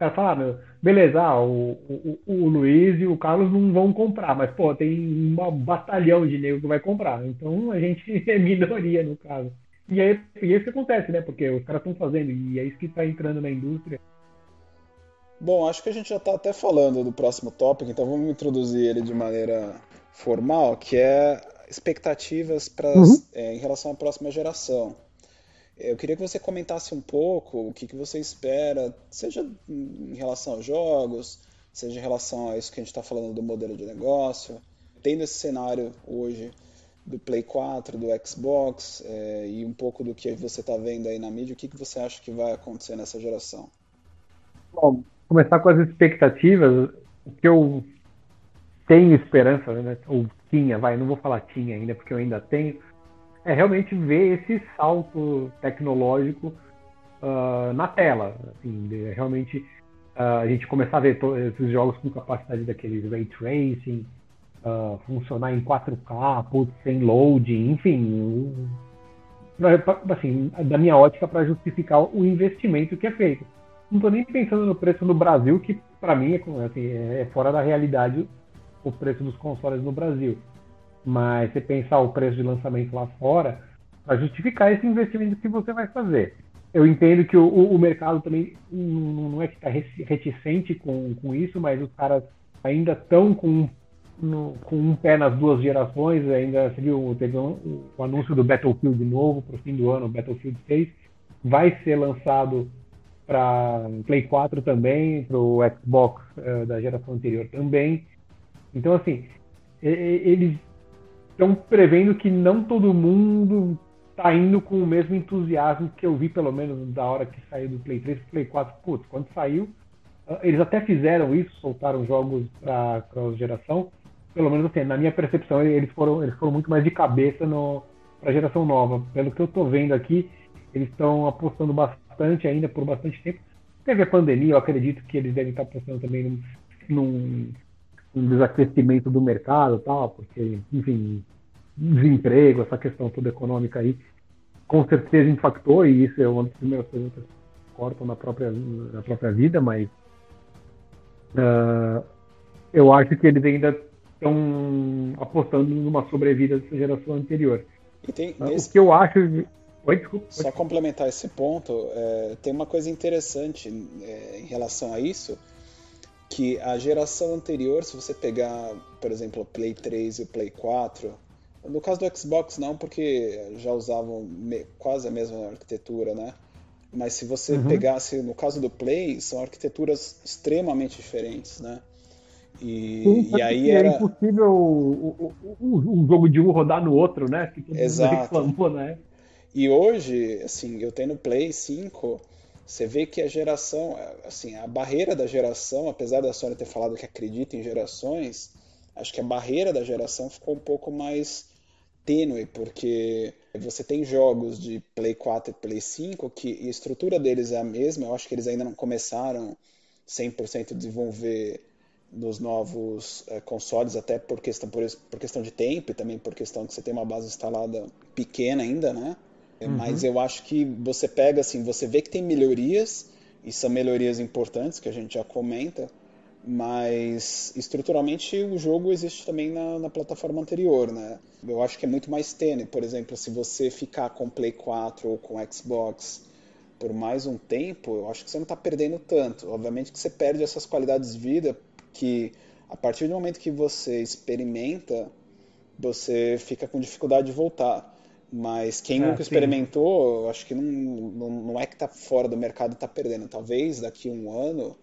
cara fala, ah, meu, beleza, ah, o, o, o, Luiz e o Carlos não vão comprar, mas, pô, tem um batalhão de negro que vai comprar. Então a gente é minoria no caso. E aí, e é isso que acontece, né? Porque os caras estão fazendo, e é isso que está entrando na indústria. Bom, acho que a gente já está até falando do próximo tópico, então vamos introduzir ele de maneira formal, que é expectativas pra, uhum. é, em relação à próxima geração. Eu queria que você comentasse um pouco o que, que você espera, seja em relação aos jogos, seja em relação a isso que a gente está falando do modelo de negócio. Tendo esse cenário hoje do Play 4, do Xbox é, e um pouco do que você está vendo aí na mídia, o que, que você acha que vai acontecer nessa geração? Bom, começar com as expectativas, que eu tenho esperança, né, ou tinha, vai, não vou falar tinha ainda, porque eu ainda tenho, é realmente ver esse salto tecnológico uh, na tela. Assim, realmente uh, a gente começar a ver esses jogos com capacidade daqueles ray tracing, uh, funcionar em 4K, putz, sem load, enfim. assim, da minha ótica, para justificar o investimento que é feito. Não estou nem pensando no preço no Brasil, que para mim é, assim, é fora da realidade o preço dos consoles no Brasil. Mas você pensar o preço de lançamento lá fora, para justificar esse investimento que você vai fazer. Eu entendo que o, o mercado também não é que está reticente com, com isso, mas os caras ainda estão com, com um pé nas duas gerações. Ainda viu, teve um, o anúncio do Battlefield novo para o fim do ano, Battlefield 6. Vai ser lançado para Play 4 também, para o Xbox uh, da geração anterior também. Então, assim, eles estão prevendo que não todo mundo está indo com o mesmo entusiasmo que eu vi, pelo menos, da hora que saiu do Play 3 para Play 4. Putz, quando saiu, ah, eles até fizeram isso, soltaram jogos para a geração. Pelo menos, assim, na minha percepção, eles foram, eles foram muito mais de cabeça para a geração nova. Pelo que eu estou vendo aqui, eles estão apostando bastante ainda por bastante tempo. Teve a pandemia, eu acredito que eles devem estar apostando também num, num um desacrescimento do mercado tal, porque, enfim, desemprego, essa questão toda econômica aí, com certeza impactou, e isso é uma das primeiras coisas que cortam na própria, na própria vida, mas uh, eu acho que eles ainda estão apostando numa sobrevida dessa geração anterior. Tem, uh, O que eu acho. Oi, desculpa. Só complementar esse ponto, é, tem uma coisa interessante é, em relação a isso que a geração anterior, se você pegar, por exemplo, o Play 3 e o Play 4, no caso do Xbox não, porque já usavam quase a mesma arquitetura, né? Mas se você uhum. pegasse, no caso do Play, são arquiteturas extremamente diferentes, né? E, Sim, e aí era... É impossível um jogo de um rodar no outro, né? Que Exato. Reclamou, né? E hoje, assim, eu tenho no Play 5 você vê que a geração, assim, a barreira da geração, apesar da Sony ter falado que acredita em gerações, acho que a barreira da geração ficou um pouco mais tênue, porque você tem jogos de Play 4 e Play 5 que a estrutura deles é a mesma, eu acho que eles ainda não começaram 100% a desenvolver nos novos é, consoles, até por questão, por, por questão de tempo e também por questão que você tem uma base instalada pequena ainda, né? Uhum. Mas eu acho que você pega assim, você vê que tem melhorias, e são melhorias importantes que a gente já comenta, mas estruturalmente o jogo existe também na, na, plataforma anterior, né? Eu acho que é muito mais tênue. Por exemplo, se você ficar com Play 4 ou com Xbox por mais um tempo, eu acho que você não está perdendo tanto. Obviamente que você perde essas qualidades de vida que a partir do momento que você experimenta, você fica com dificuldade de voltar. Mas quem é, nunca experimentou, acho que não, não, não, é que está fora do mercado e está perdendo. Talvez daqui a um ano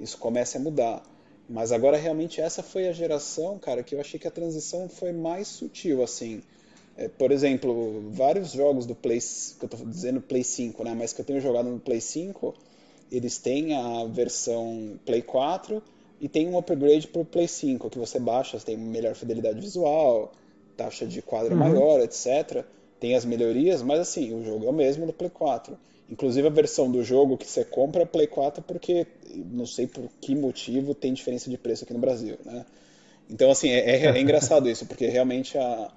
isso comece a mudar. Mas agora realmente essa foi a geração, cara, que eu achei que a transição foi mais sutil, assim. É, por exemplo, vários jogos do Play, que eu estou dizendo Play 5, né, mas que eu tenho jogado no Play 5, eles têm a versão Play 4 e tem um upgrade para o Play 5, que você baixa, você tem melhor fidelidade visual, taxa de quadro uhum. maior, etc tem as melhorias, mas assim, o jogo é o mesmo do Play 4. Inclusive a versão do jogo que você compra é Play 4 porque não sei por que motivo tem diferença de preço aqui no Brasil, né? Então assim, é, é, é engraçado isso, porque realmente a,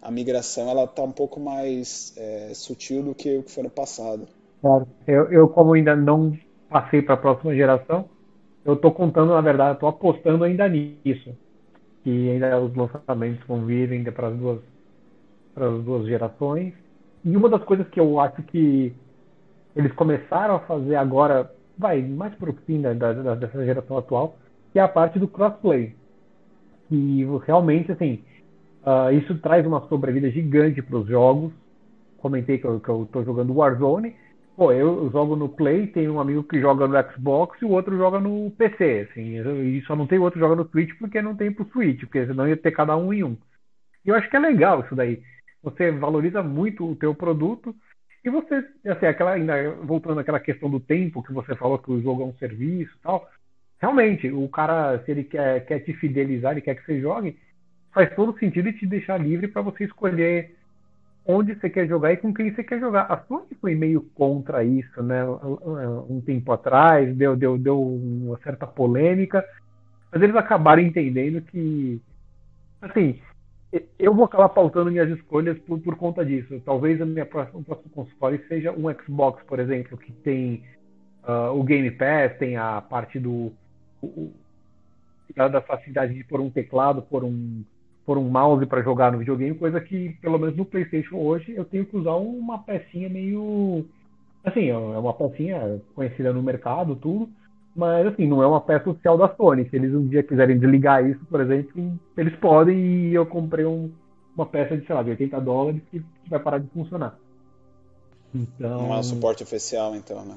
a migração ela tá um pouco mais é, sutil do que o que foi no passado. Claro. Eu, eu como ainda não passei para a próxima geração, eu estou contando, na verdade, estou apostando ainda nisso. Que ainda os lançamentos vão vir ainda para as duas para as duas gerações. E uma das coisas que eu acho que eles começaram a fazer agora, vai mais para o fim da, da, dessa geração atual, que é a parte do crossplay. E realmente, assim, uh, isso traz uma sobrevida gigante para os jogos comentei que eu, tô jogando Warzone. Pô, eu jogo no Play, tem um amigo que joga no Xbox e o outro joga no PC, assim, e só não tem o outro joga no Switch porque não tem pro Switch, porque senão ia ter cada um em um. E eu acho que é legal isso daí. Você valoriza muito o teu produto e você, assim, aquela, ainda voltando àquela questão do tempo que você falou que o jogo é um serviço tal, realmente, o cara, se ele quer, quer te fidelizar, ele quer que você jogue, faz todo sentido te deixar livre para você escolher onde você quer jogar e com quem você quer jogar. A Sony foi meio contra isso, né? Um tempo atrás, deu, deu, deu uma certa polêmica, mas eles acabaram entendendo que, assim, eu vou acabar pautando minhas escolhas por, por conta disso. Talvez a minha próxima, o próximo console seja um Xbox, por exemplo, que tem uh, o Game Pass, tem a parte do o, da facilidade de pôr um teclado, pôr um por um mouse para jogar no videogame, coisa que, pelo menos no PlayStation hoje, eu tenho que usar uma pecinha meio. Assim, é uma pecinha conhecida no mercado, tudo, mas assim, não é uma peça oficial da Sony. Se eles um dia quiserem desligar isso, por exemplo, eles podem e eu comprei um, uma peça de, sei lá, de 80 dólares que, que vai parar de funcionar. Então. Não é um suporte oficial, então, né?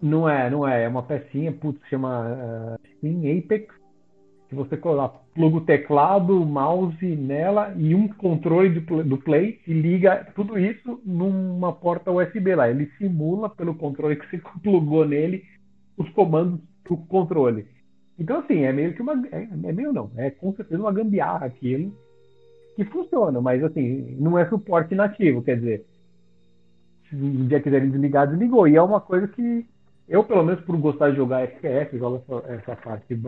Não é, não é. É uma pecinha, putz, chama uh, Steam Apex que você pluga o teclado, o mouse nela e um controle do, do Play e liga tudo isso numa porta USB lá. Ele simula pelo controle que você plugou nele os comandos do controle. Então, assim, é meio que uma. É, é meio não, é com certeza uma gambiarra aquilo que funciona, mas assim, não é suporte nativo, quer dizer, se um dia quiserem desligar, desligou. E é uma coisa que eu, pelo menos, por gostar de jogar FPS, jogo essa, essa parte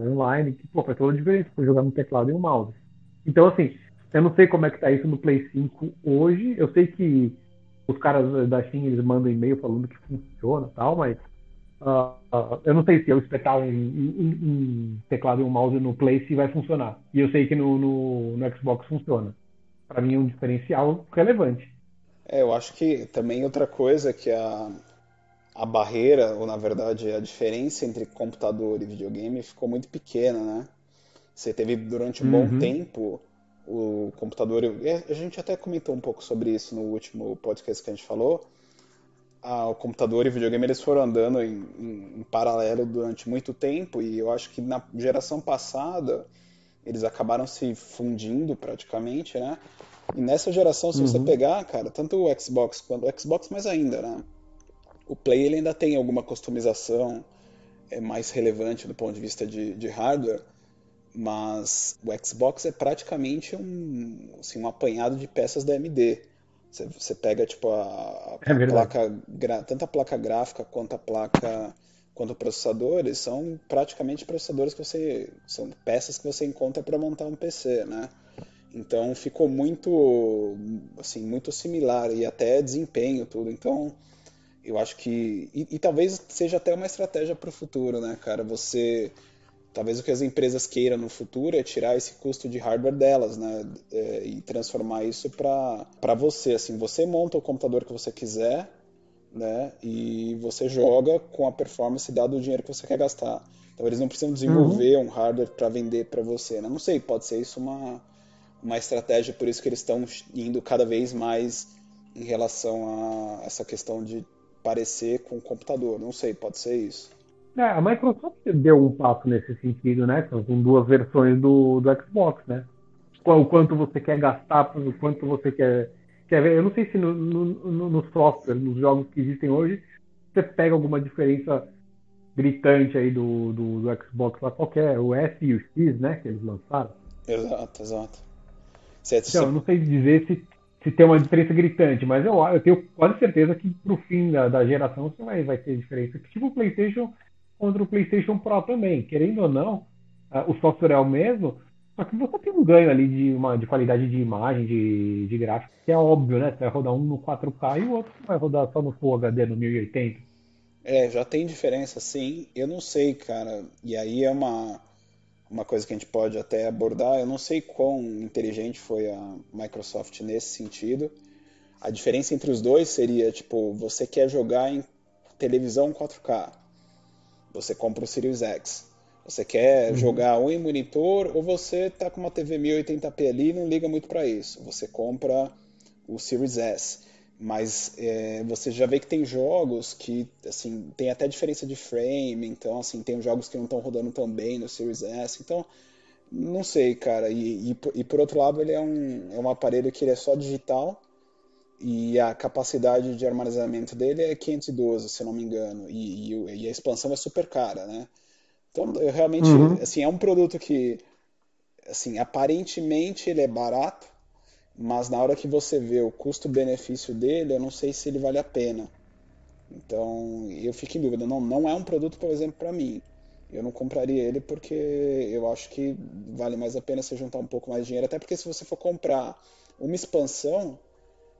online, que, pô, faz toda a diferença por jogar no teclado e no mouse. Então, assim, eu não sei como é que tá isso no Play 5 hoje. Eu sei que os caras da Steam, eles mandam e-mail falando que funciona e tal, mas uh, eu não sei se eu espetar um, um, um, teclado e um mouse no Play se vai funcionar. E eu sei que no, no, no Xbox funciona. Para mim é um diferencial relevante. É, eu acho que também outra coisa que a a barreira, ou na verdade a diferença entre computador e videogame ficou muito pequena, né? Você teve durante um uhum. bom tempo o computador. A gente até comentou um pouco sobre isso no último podcast que a gente falou. O computador e o videogame eles foram andando em, em, em, paralelo durante muito tempo e eu acho que na geração passada eles acabaram se fundindo praticamente, né? E nessa geração, se uhum. você pegar, cara, tanto o Xbox quanto o Xbox mais ainda, né? O Play ele ainda tem alguma customização é, mais relevante do ponto de vista de, de hardware, mas o Xbox é praticamente um, assim, um apanhado de peças da AMD. Você, você pega tipo a, a é placa, tanto a placa gráfica quanto a placa quanto o processador, eles são praticamente processadores que você são peças que você encontra para montar um PC, né? Então ficou muito assim muito similar e até desempenho tudo. Então eu acho que. E, e talvez seja até uma estratégia para o futuro, né, cara? Você. Talvez o que as empresas queiram no futuro é tirar esse custo de hardware delas, né? É, e transformar isso para você. Assim, você monta o computador que você quiser, né? E você joga com a performance dado o dinheiro que você quer gastar. Então eles não precisam desenvolver uhum. um hardware para vender para você. Né? Não sei, pode ser isso uma, uma estratégia, por isso que eles estão indo cada vez mais em relação a essa questão de parecer com o computador. Não sei, pode ser isso. É, a Microsoft deu um passo nesse sentido, né? Com duas versões do, do Xbox, né? O quanto você quer gastar, o quanto você quer, quer ver. Eu não sei se no, no, no software, nos jogos que existem hoje, você pega alguma diferença gritante aí do, do, do Xbox lá qualquer, o S e o X, né? Que eles lançaram. Exato, exato. Então, eu não sei dizer se se tem uma diferença gritante, mas eu, eu tenho quase certeza que pro fim da, da geração você vai, vai ter diferença. Tipo o PlayStation contra o PlayStation Pro também. Querendo ou não, uh, o software é o mesmo, só que você tem um ganho ali de, uma, de qualidade de imagem, de, de gráfico, que é óbvio, né? Você vai rodar um no 4K e o outro vai rodar só no Full HD no 1080. É, já tem diferença, sim. Eu não sei, cara. E aí é uma uma coisa que a gente pode até abordar. Eu não sei quão inteligente foi a Microsoft nesse sentido. A diferença entre os dois seria, tipo, você quer jogar em televisão 4K, você compra o Series X. Você quer uhum. jogar ou em monitor ou você tá com uma TV 1080p ali e não liga muito para isso. Você compra o Series S. mas é, você já vê que tem jogos que assim tem até diferença de frame, então assim tem jogos que não estão rodando tão bem no Series S, então não sei, cara. E, e, e, por outro lado ele é um, é um aparelho que ele é só digital e a capacidade de armazenamento dele é 512, se não me engano, e, e a expansão é super cara, né? Então eu realmente uhum. assim é um produto que assim aparentemente ele é barato mas na hora que você vê o custo-benefício dele, eu não sei se ele vale a pena. Então, eu fico em dúvida. Não, não é um produto, por exemplo, para mim. Eu não compraria ele porque eu acho que vale mais a pena você juntar um pouco mais de dinheiro. Até porque se você for comprar uma expansão,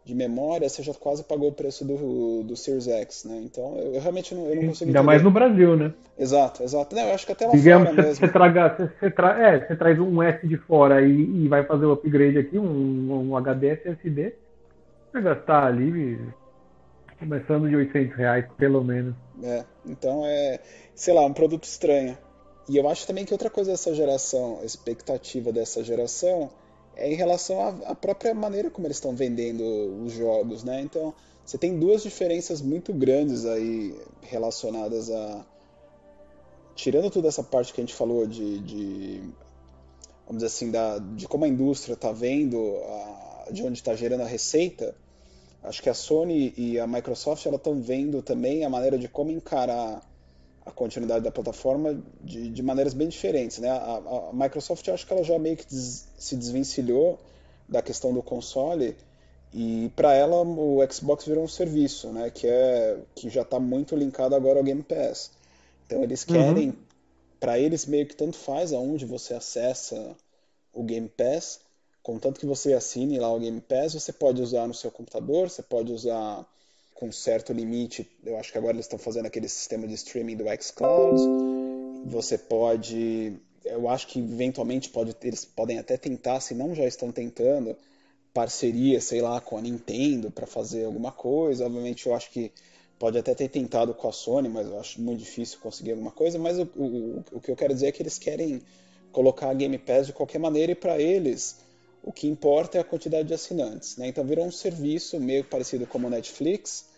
de memória, você já quase pagou o preço do, do Series X, né? Então eu, eu realmente não, eu não consigo. Ainda entender. mais no Brasil, né? Exato, exato. Não, eu acho que até lá Digamos, fora você, mesmo. Você, traga, você, você, tra, é, você traz um S de fora e, e vai fazer o upgrade aqui, um, um HD SSD, vai gastar ali começando de 800 reais, pelo menos. É, então é, sei lá, um produto estranho. E eu acho também que outra coisa dessa geração, expectativa dessa geração é em relação à, à própria maneira como eles estão vendendo os jogos, né? Então, você tem duas diferenças muito grandes aí relacionadas a tirando toda essa parte que a gente falou de, de vamos dizer assim, da, de como a indústria está vendo, a, de onde está gerando a receita, acho que a Sony e a Microsoft estão vendo também a maneira de como encarar a continuidade da plataforma de, de maneiras bem diferentes. Né? A, a, Microsoft, acho que ela já meio que des, se desvencilhou da questão do console e para ela o Xbox virou um serviço, né? que, é, que já está muito linkado agora ao Game Pass. Então eles uhum. querem, uhum. para eles meio que tanto faz aonde você acessa o Game Pass, contanto que você assine lá o Game Pass, você pode usar no seu computador, você pode usar com certo limite. Eu acho que agora eles estão fazendo aquele sistema de streaming do xCloud. Você pode, eu acho que eventualmente pode, eles podem até tentar, se não já estão tentando, parceria, sei lá, com a Nintendo para fazer alguma coisa. Obviamente, eu acho que pode até ter tentado com a Sony, mas eu acho muito difícil conseguir alguma coisa. Mas o, o, o que eu quero dizer é que eles querem colocar a Game Pass de qualquer maneira e para eles o que importa é a quantidade de assinantes. Né? Então virou um serviço meio parecido como o Netflix,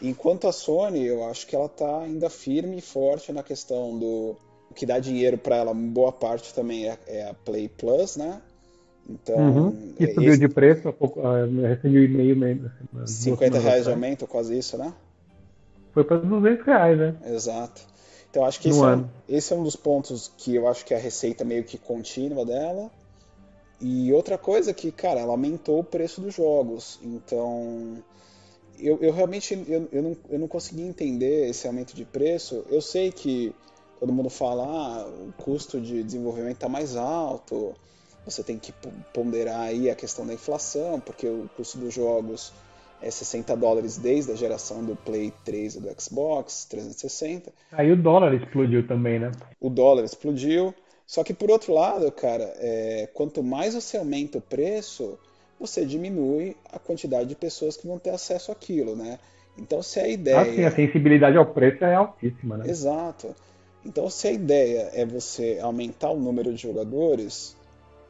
enquanto a Sony, eu acho que ela está ainda firme e forte na questão do o que dá dinheiro para ela, boa parte também é, é, a Play Plus, né? Então, uhum. E subiu esse... de preço, há pouco, uh, recebi um e-mail mesmo. 50 reais de aumento, quase isso, né? Foi para 200 reais, né? Exato. Então acho que esse é, um, esse é, um, dos pontos que eu acho que é a receita meio que contínua dela. E outra coisa que, cara, ela aumentou o preço dos jogos. Então, eu, eu realmente eu, eu, não, eu não consegui entender esse aumento de preço. Eu sei que todo mundo fala, ah, o custo de desenvolvimento está mais alto, você tem que ponderar aí a questão da inflação, porque o custo dos jogos é 60 dólares desde a geração do Play 3 e do Xbox 360. Aí o dólar explodiu também, né? O dólar explodiu. Só que por outro lado, cara, é, quanto mais você aumenta o preço, você diminui a quantidade de pessoas que vão ter acesso àquilo, né? Então se a ideia. Ah, sim, a sensibilidade ao preço é altíssima, né? Exato. Então se a ideia é você aumentar o número de jogadores,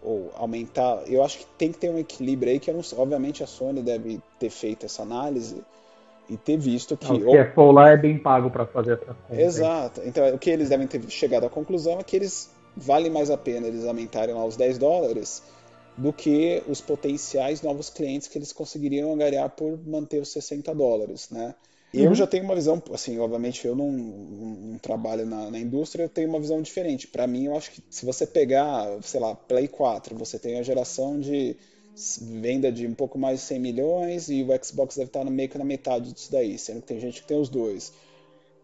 ou aumentar. Eu acho que tem que ter um equilíbrio aí, que não, obviamente a Sony deve ter feito essa análise e ter visto que. O que for lá é bem pago para fazer essa conta. Exato. Então o que eles devem ter chegado à conclusão é que eles vale mais a pena eles aumentarem lá os 10 dólares do que os potenciais novos clientes que eles conseguiriam angariar por manter os 60 dólares, né? E uhum. eu já tenho uma visão, assim, obviamente eu não, não trabalho na, na, indústria, eu tenho uma visão diferente. Para mim, eu acho que se você pegar, sei lá, Play 4, você tem a geração de venda de um pouco mais de 100 milhões e o Xbox deve estar meio que na metade disso daí, sendo que tem gente que tem os dois.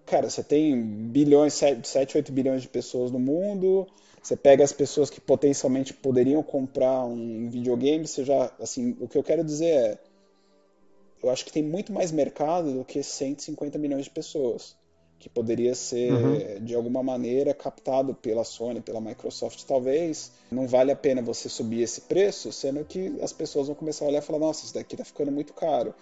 Cara, você tem bilhões, 7, 7 8 bilhões de pessoas no mundo, você pega as pessoas que potencialmente poderiam comprar um videogame, você já, assim, o que eu quero dizer é, eu acho que tem muito mais mercado do que 150 milhões de pessoas, que poderia ser uhum. de alguma maneira captado pela Sony, pela Microsoft, talvez. Não vale a pena você subir esse preço, sendo que as pessoas vão começar a olhar e falar, nossa, isso daqui está ficando muito caro.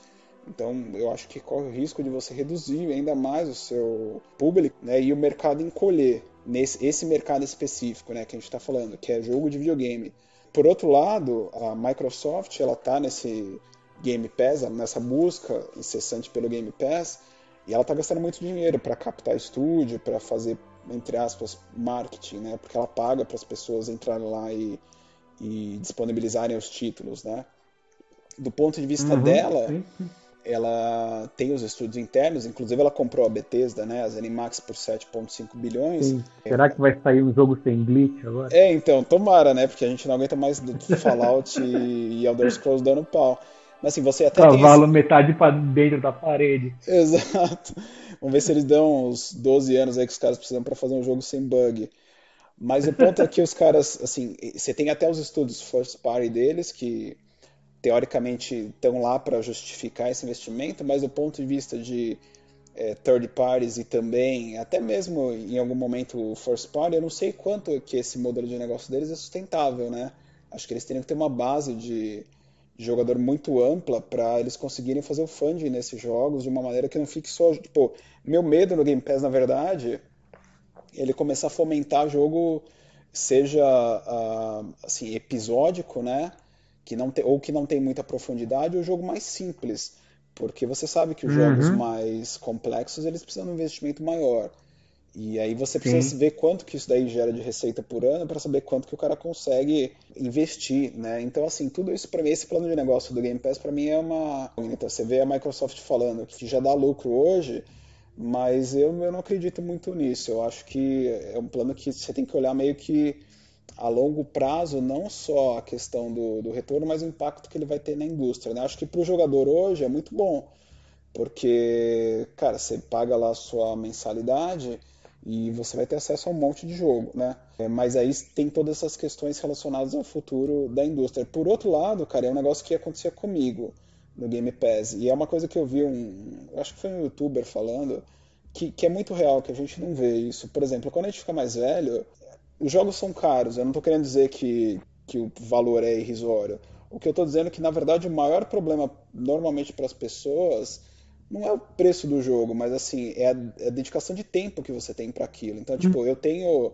Então, eu acho que corre o risco de você reduzir ainda mais o seu público né, e o mercado encolher nesse esse mercado específico, né, que a gente está falando, que é jogo de videogame. Por outro lado, a Microsoft ela está nesse Game Pass, nessa busca incessante pelo Game Pass, e ela está gastando muito dinheiro para captar estúdio, para fazer, entre aspas, marketing, né? Porque ela paga para as pessoas entrarem lá e, e, disponibilizarem os títulos, né? Do ponto de vista uhum, dela, sim, sim. Ela tem os estúdios internos, inclusive ela comprou a Bethesda, né? As Animax por 7,5 bilhões. Sim. Será que vai sair um jogo sem glitch agora? É, então, tomara, né? Porque a gente não aguenta mais Fallout e Elder Scrolls dando pau. Mas assim, você até Cavalo esse... metade para dentro da parede. Exato. Vamos ver se eles dão uns 12 anos aí que os caras precisam para fazer um jogo sem bug. Mas o ponto é que os caras, assim, você tem até os estudos first party deles que teoricamente estão lá para justificar esse investimento, mas do ponto de vista de é, third parties e também, até mesmo em algum momento first party, eu não sei quanto que esse modelo de negócio deles é sustentável, né? Acho que eles teriam que ter uma base de de jogador muito ampla para eles conseguirem fazer o funding nesses jogos de uma maneira que não fique só. Tipo, meu medo no Game Pass, na verdade, ele começar a fomentar jogo seja uh, assim episódico, né? Que não te, ou que não tem muita profundidade, ou jogo mais simples, porque você sabe que os uhum. jogos mais complexos eles precisam de um investimento maior. E aí você precisa Sim. ver quanto que isso daí gera de receita por ano para saber quanto que o cara consegue investir, né? Então assim, tudo isso para mim, esse plano de negócio do Game Pass para mim é uma, então você vê a Microsoft falando que já dá lucro hoje, mas eu, eu não acredito muito nisso. Eu acho que é um plano que você tem que olhar meio que a longo prazo, não só a questão do, do retorno, mas o impacto que ele vai ter na indústria. Né? Acho que para o jogador hoje é muito bom, porque, cara, você paga lá a sua mensalidade e você vai ter acesso a um monte de jogo, né? É, mas aí tem todas essas questões relacionadas ao futuro da indústria. Por outro lado, cara, é um negócio que acontecia comigo no Game Pass e é uma coisa que eu vi um, acho que foi um YouTuber falando que, que é muito real, que a gente não vê isso. Por exemplo, quando a gente fica mais velho, os jogos são caros. Eu não estou querendo dizer que, que o valor é irrisório. O que eu estou dizendo é que, na verdade, o maior problema normalmente para as pessoas não é o preço do jogo, mas assim, é a, é a dedicação de tempo que você tem para aquilo. Então, tipo, uhum. eu tenho.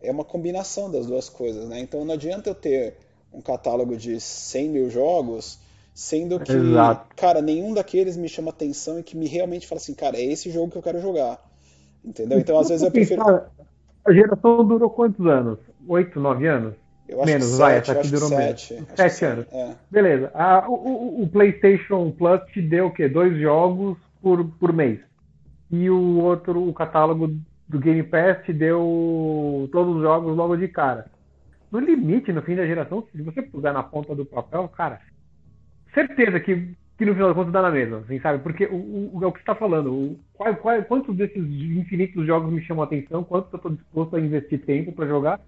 É uma combinação das duas coisas, né? Então não adianta eu ter um catálogo de 100 mil jogos, sendo que, Exato. cara, nenhum daqueles me chama atenção e que me realmente fala assim, cara, é esse jogo que eu quero jogar. Entendeu? Então, às vezes eu prefiro. A geração durou quantos anos? Oito, nove anos? Eu acho menos, vai, essa aqui durou sete, menos. Sete anos. É. Beleza. O, o, o, PlayStation Plus te deu o quê? Dois jogos por, por mês. E o outro, o catálogo do Game Pass te deu todos os jogos logo de cara. No limite, no fim da geração, se você puser na ponta do papel, cara, certeza que, que no final das contas dá na mesma, assim, sabe? Porque o, o, é o que você está falando. O, qual, qual, quantos desses infinitos jogos me chamam a atenção? Quantos eu estou disposto a investir tempo para jogar?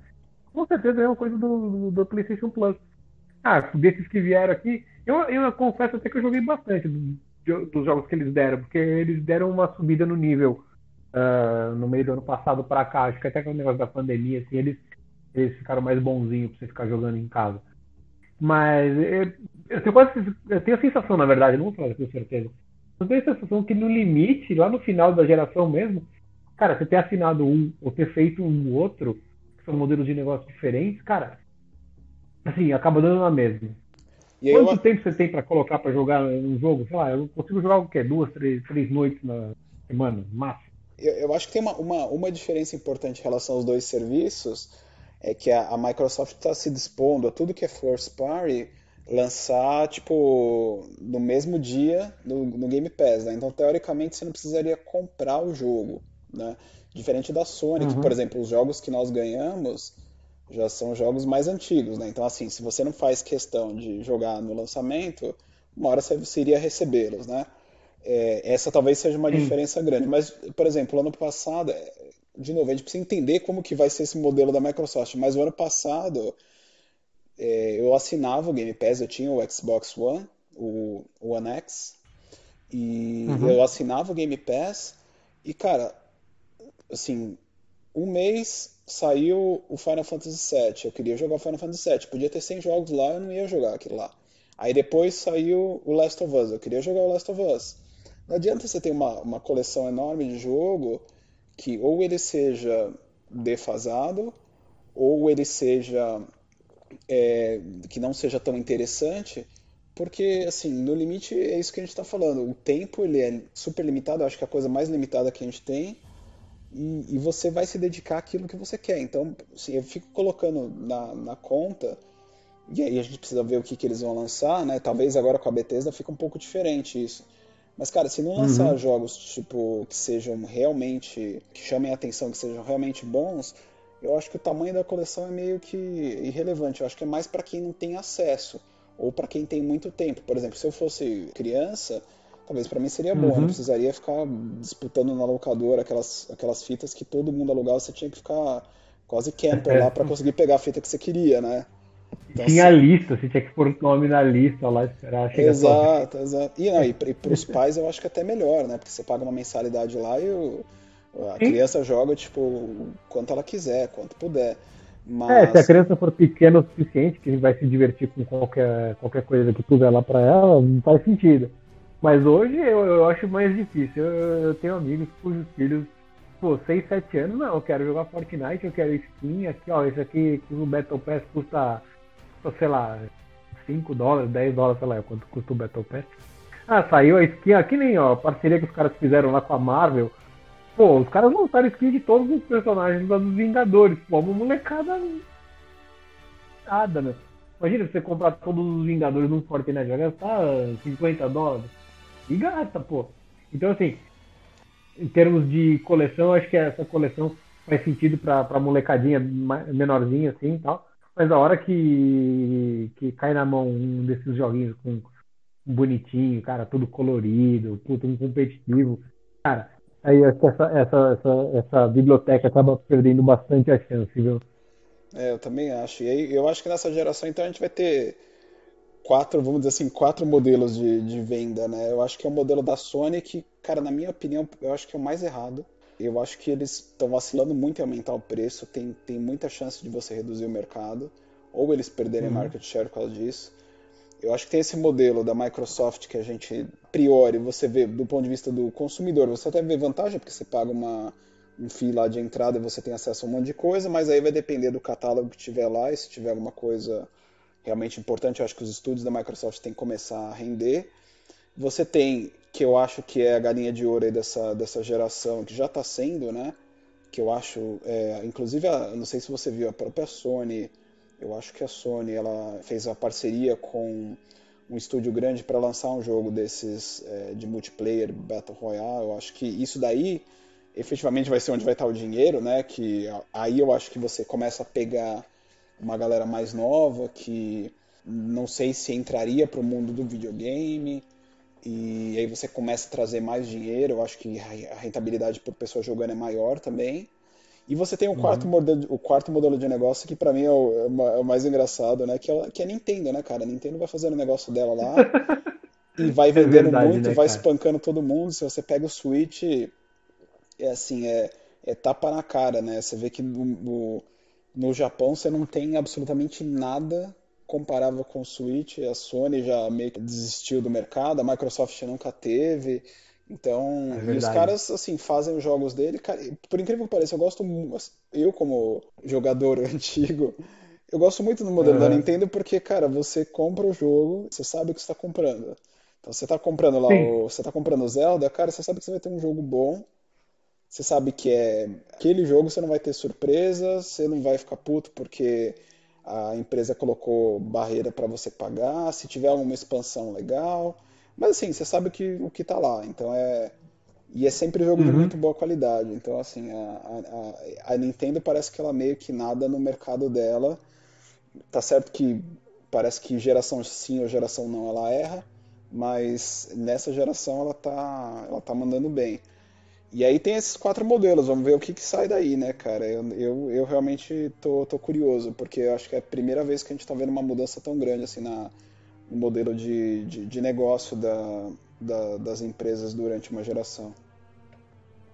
com certeza é uma coisa do, do, do, PlayStation Plus. Ah, desses que vieram aqui, eu, eu confesso até que eu joguei bastante do, dos jogos que eles deram, porque eles deram uma subida no nível uh, no meio do ano passado para cá. Acho que até com o negócio da pandemia, assim, eles, eles ficaram mais bonzinhos para você ficar jogando em casa. Mas eu, eu, tenho quase, eu tenho a sensação, na verdade, não vou falar com certeza. Eu tenho a sensação que no limite, lá no final da geração mesmo, cara, você ter assinado um ou ter feito um outro são modelos de negócio diferentes, cara, assim, acaba dando na mesma. E Quanto eu... tempo você tem para colocar para jogar um jogo? Sei lá, eu consigo jogar o quê? Duas, três, três noites na semana, máximo. Eu, eu acho que tem uma, uma, uma diferença importante em relação aos dois serviços, é que a, a Microsoft está se dispondo a tudo que é first party lançar, tipo, no mesmo dia no, no Game Pass, né? Então, teoricamente, você não precisaria comprar o jogo, né? Diferente da Sony, uhum. que, por exemplo, os jogos que nós ganhamos já são jogos mais antigos, né? Então, assim, se você não faz questão de jogar no lançamento, uma hora você iria recebê-los, né? É, essa talvez seja uma diferença grande. Mas, por exemplo, ano passado, de novo, a gente precisa entender como que vai ser esse modelo da Microsoft. Mas o ano passado, é, eu assinava o Game Pass, eu tinha o Xbox One, o, o One X, e uhum. eu assinava o Game Pass, e, cara, assim, um mês saiu o Final Fantasy VII. Eu queria jogar o Final Fantasy VII. Podia ter 100 jogos lá, eu não ia jogar aquilo lá. Aí depois saiu o Last of Us. Eu queria jogar o Last of Us. Não adianta você ter uma, uma coleção enorme de jogo que ou ele seja defasado ou ele seja é, que não seja tão interessante Porque, assim, no limite é isso que a gente está falando. O tempo ele é super limitado, acho que é a coisa mais limitada que a gente tem. E, e você vai se dedicar àquilo que você quer. Então, assim, eu fico colocando na, na conta, e aí a gente precisa ver o que, que eles vão lançar, né? Talvez agora com a Bethesda fica um pouco diferente isso. Mas, cara, se não lançar uhum. jogos, tipo, que sejam realmente. que chamem a atenção, que sejam realmente bons, eu acho que o tamanho da coleção é meio que irrelevante. Eu acho que é mais para quem não tem acesso ou para quem tem muito tempo. Por exemplo, se eu fosse criança, talvez para mim seria bom. Uhum. Eu não precisaria ficar disputando na locadora aquelas, aquelas fitas que todo mundo alugava, você tinha que ficar quase camper é. lá para conseguir pegar a fita que você queria, né? Então, tinha assim, lista, você tinha que pôr o nome na lista lá esperar chegar Exato, exato. E, não, e, e para os pais eu acho que até melhor, né? Porque você paga uma mensalidade lá e o, a Sim. criança joga, tipo, quanto ela quiser, quanto puder. Mas... É, se a criança for pequena o suficiente, que vai se divertir com qualquer, qualquer coisa que puser lá pra ela, não faz sentido. Mas hoje eu, eu acho mais difícil. Eu, eu tenho amigos cujos filhos, pô, 6, 7 anos, não, eu quero jogar Fortnite, eu quero skin, aqui, ó, esse aqui o Battle Pass custa, sei lá, 5 dólares, 10 dólares, sei lá, quanto custa o Battle Pass. Ah, saiu a skin, aqui nem, ó, a parceria que os caras fizeram lá com a Marvel, Pô, os caras lançaram skin de todos os personagens dos Vingadores. Pô, uma molecada. Nada, né? Imagina você comprar todos os Vingadores num Fortnite, vai gastar 50 dólares. E gasta, pô. Então, assim, em termos de coleção, acho que essa coleção faz sentido pra, pra molecadinha menorzinha, assim e tal. Mas a hora que, que cai na mão um desses joguinhos com bonitinho, cara, tudo colorido, puto, um competitivo, cara, aí essa, essa, essa, essa biblioteca acaba perdendo bastante a chance, viu? É, eu também acho. E aí, eu acho que nessa geração, então, a gente vai ter quatro, vamos dizer assim, quatro modelos de, de venda, né? Eu acho que é o modelo da Sony que, cara, na minha opinião, eu acho que é o mais errado. Eu acho que eles estão vacilando muito em aumentar o preço, tem, tem muita chance de você reduzir o mercado, ou eles perderem uhum. market share por causa disso. Eu acho que tem esse modelo da Microsoft que a gente, a priori, você vê do ponto de vista do consumidor, você até vê vantagem porque você paga uma, um fee lá de entrada e você tem acesso a um monte de coisa, mas aí vai depender do catálogo que tiver lá e se tiver alguma coisa realmente importante, eu acho que os estúdios da Microsoft têm que começar a render. Você tem, que eu acho que é a galinha de ouro dessa, dessa geração, que já está sendo, né? Que eu acho, é, inclusive, a, não sei se você viu, a própria Sony eu acho que a Sony ela fez a parceria com um estúdio grande para lançar um jogo desses é, de multiplayer Battle Royale. Eu acho que isso daí efetivamente vai ser onde vai estar o dinheiro, né? Que aí eu acho que você começa a pegar uma galera mais nova que não sei se entraria para o mundo do videogame e aí você começa a trazer mais dinheiro. Eu acho que a rentabilidade por pessoa jogando é maior também. E você tem o quarto, uhum. modelo, o quarto modelo de negócio que para mim é o, é o, mais engraçado, né? Que é, que é a Nintendo, né, cara? A Nintendo vai fazendo o negócio dela lá e vai é vendendo é verdade, muito, né, vai espancando todo mundo. Se você pega o Switch, é assim, é, é tapa na cara, né? Você vê que no, no, no Japão você não tem absolutamente nada comparável com o Switch. A Sony já meio que desistiu do mercado, a Microsoft nunca teve. Então, é e os caras, assim, fazem os jogos dele. Cara, por incrível que pareça, eu gosto. Eu, como jogador antigo, eu gosto muito do modelo uhum. da Nintendo porque, cara, você compra o jogo, você sabe o que está comprando. Então, você está comprando lá o. Você tá comprando Zelda, cara, você sabe que você vai ter um jogo bom. Você sabe que é aquele jogo, você não vai ter surpresa, você não vai ficar puto porque a empresa colocou barreira para você pagar. Se tiver alguma expansão legal mas assim, você sabe que, o que tá lá. Então é. E é sempre jogo uhum. de muito boa qualidade. Então, assim, a, a, a, Nintendo parece que ela meio que nada no mercado dela. Tá certo que parece que geração sim ou geração não ela erra, mas nessa geração ela tá, ela tá mandando bem. E aí tem esses quatro modelos, vamos ver o que, que sai daí, né, cara? Eu, eu, eu realmente tô, tô curioso, porque eu acho que é a primeira vez que a gente tá vendo uma mudança tão grande assim na, o modelo de, de, de negócio da, da, das empresas durante uma geração.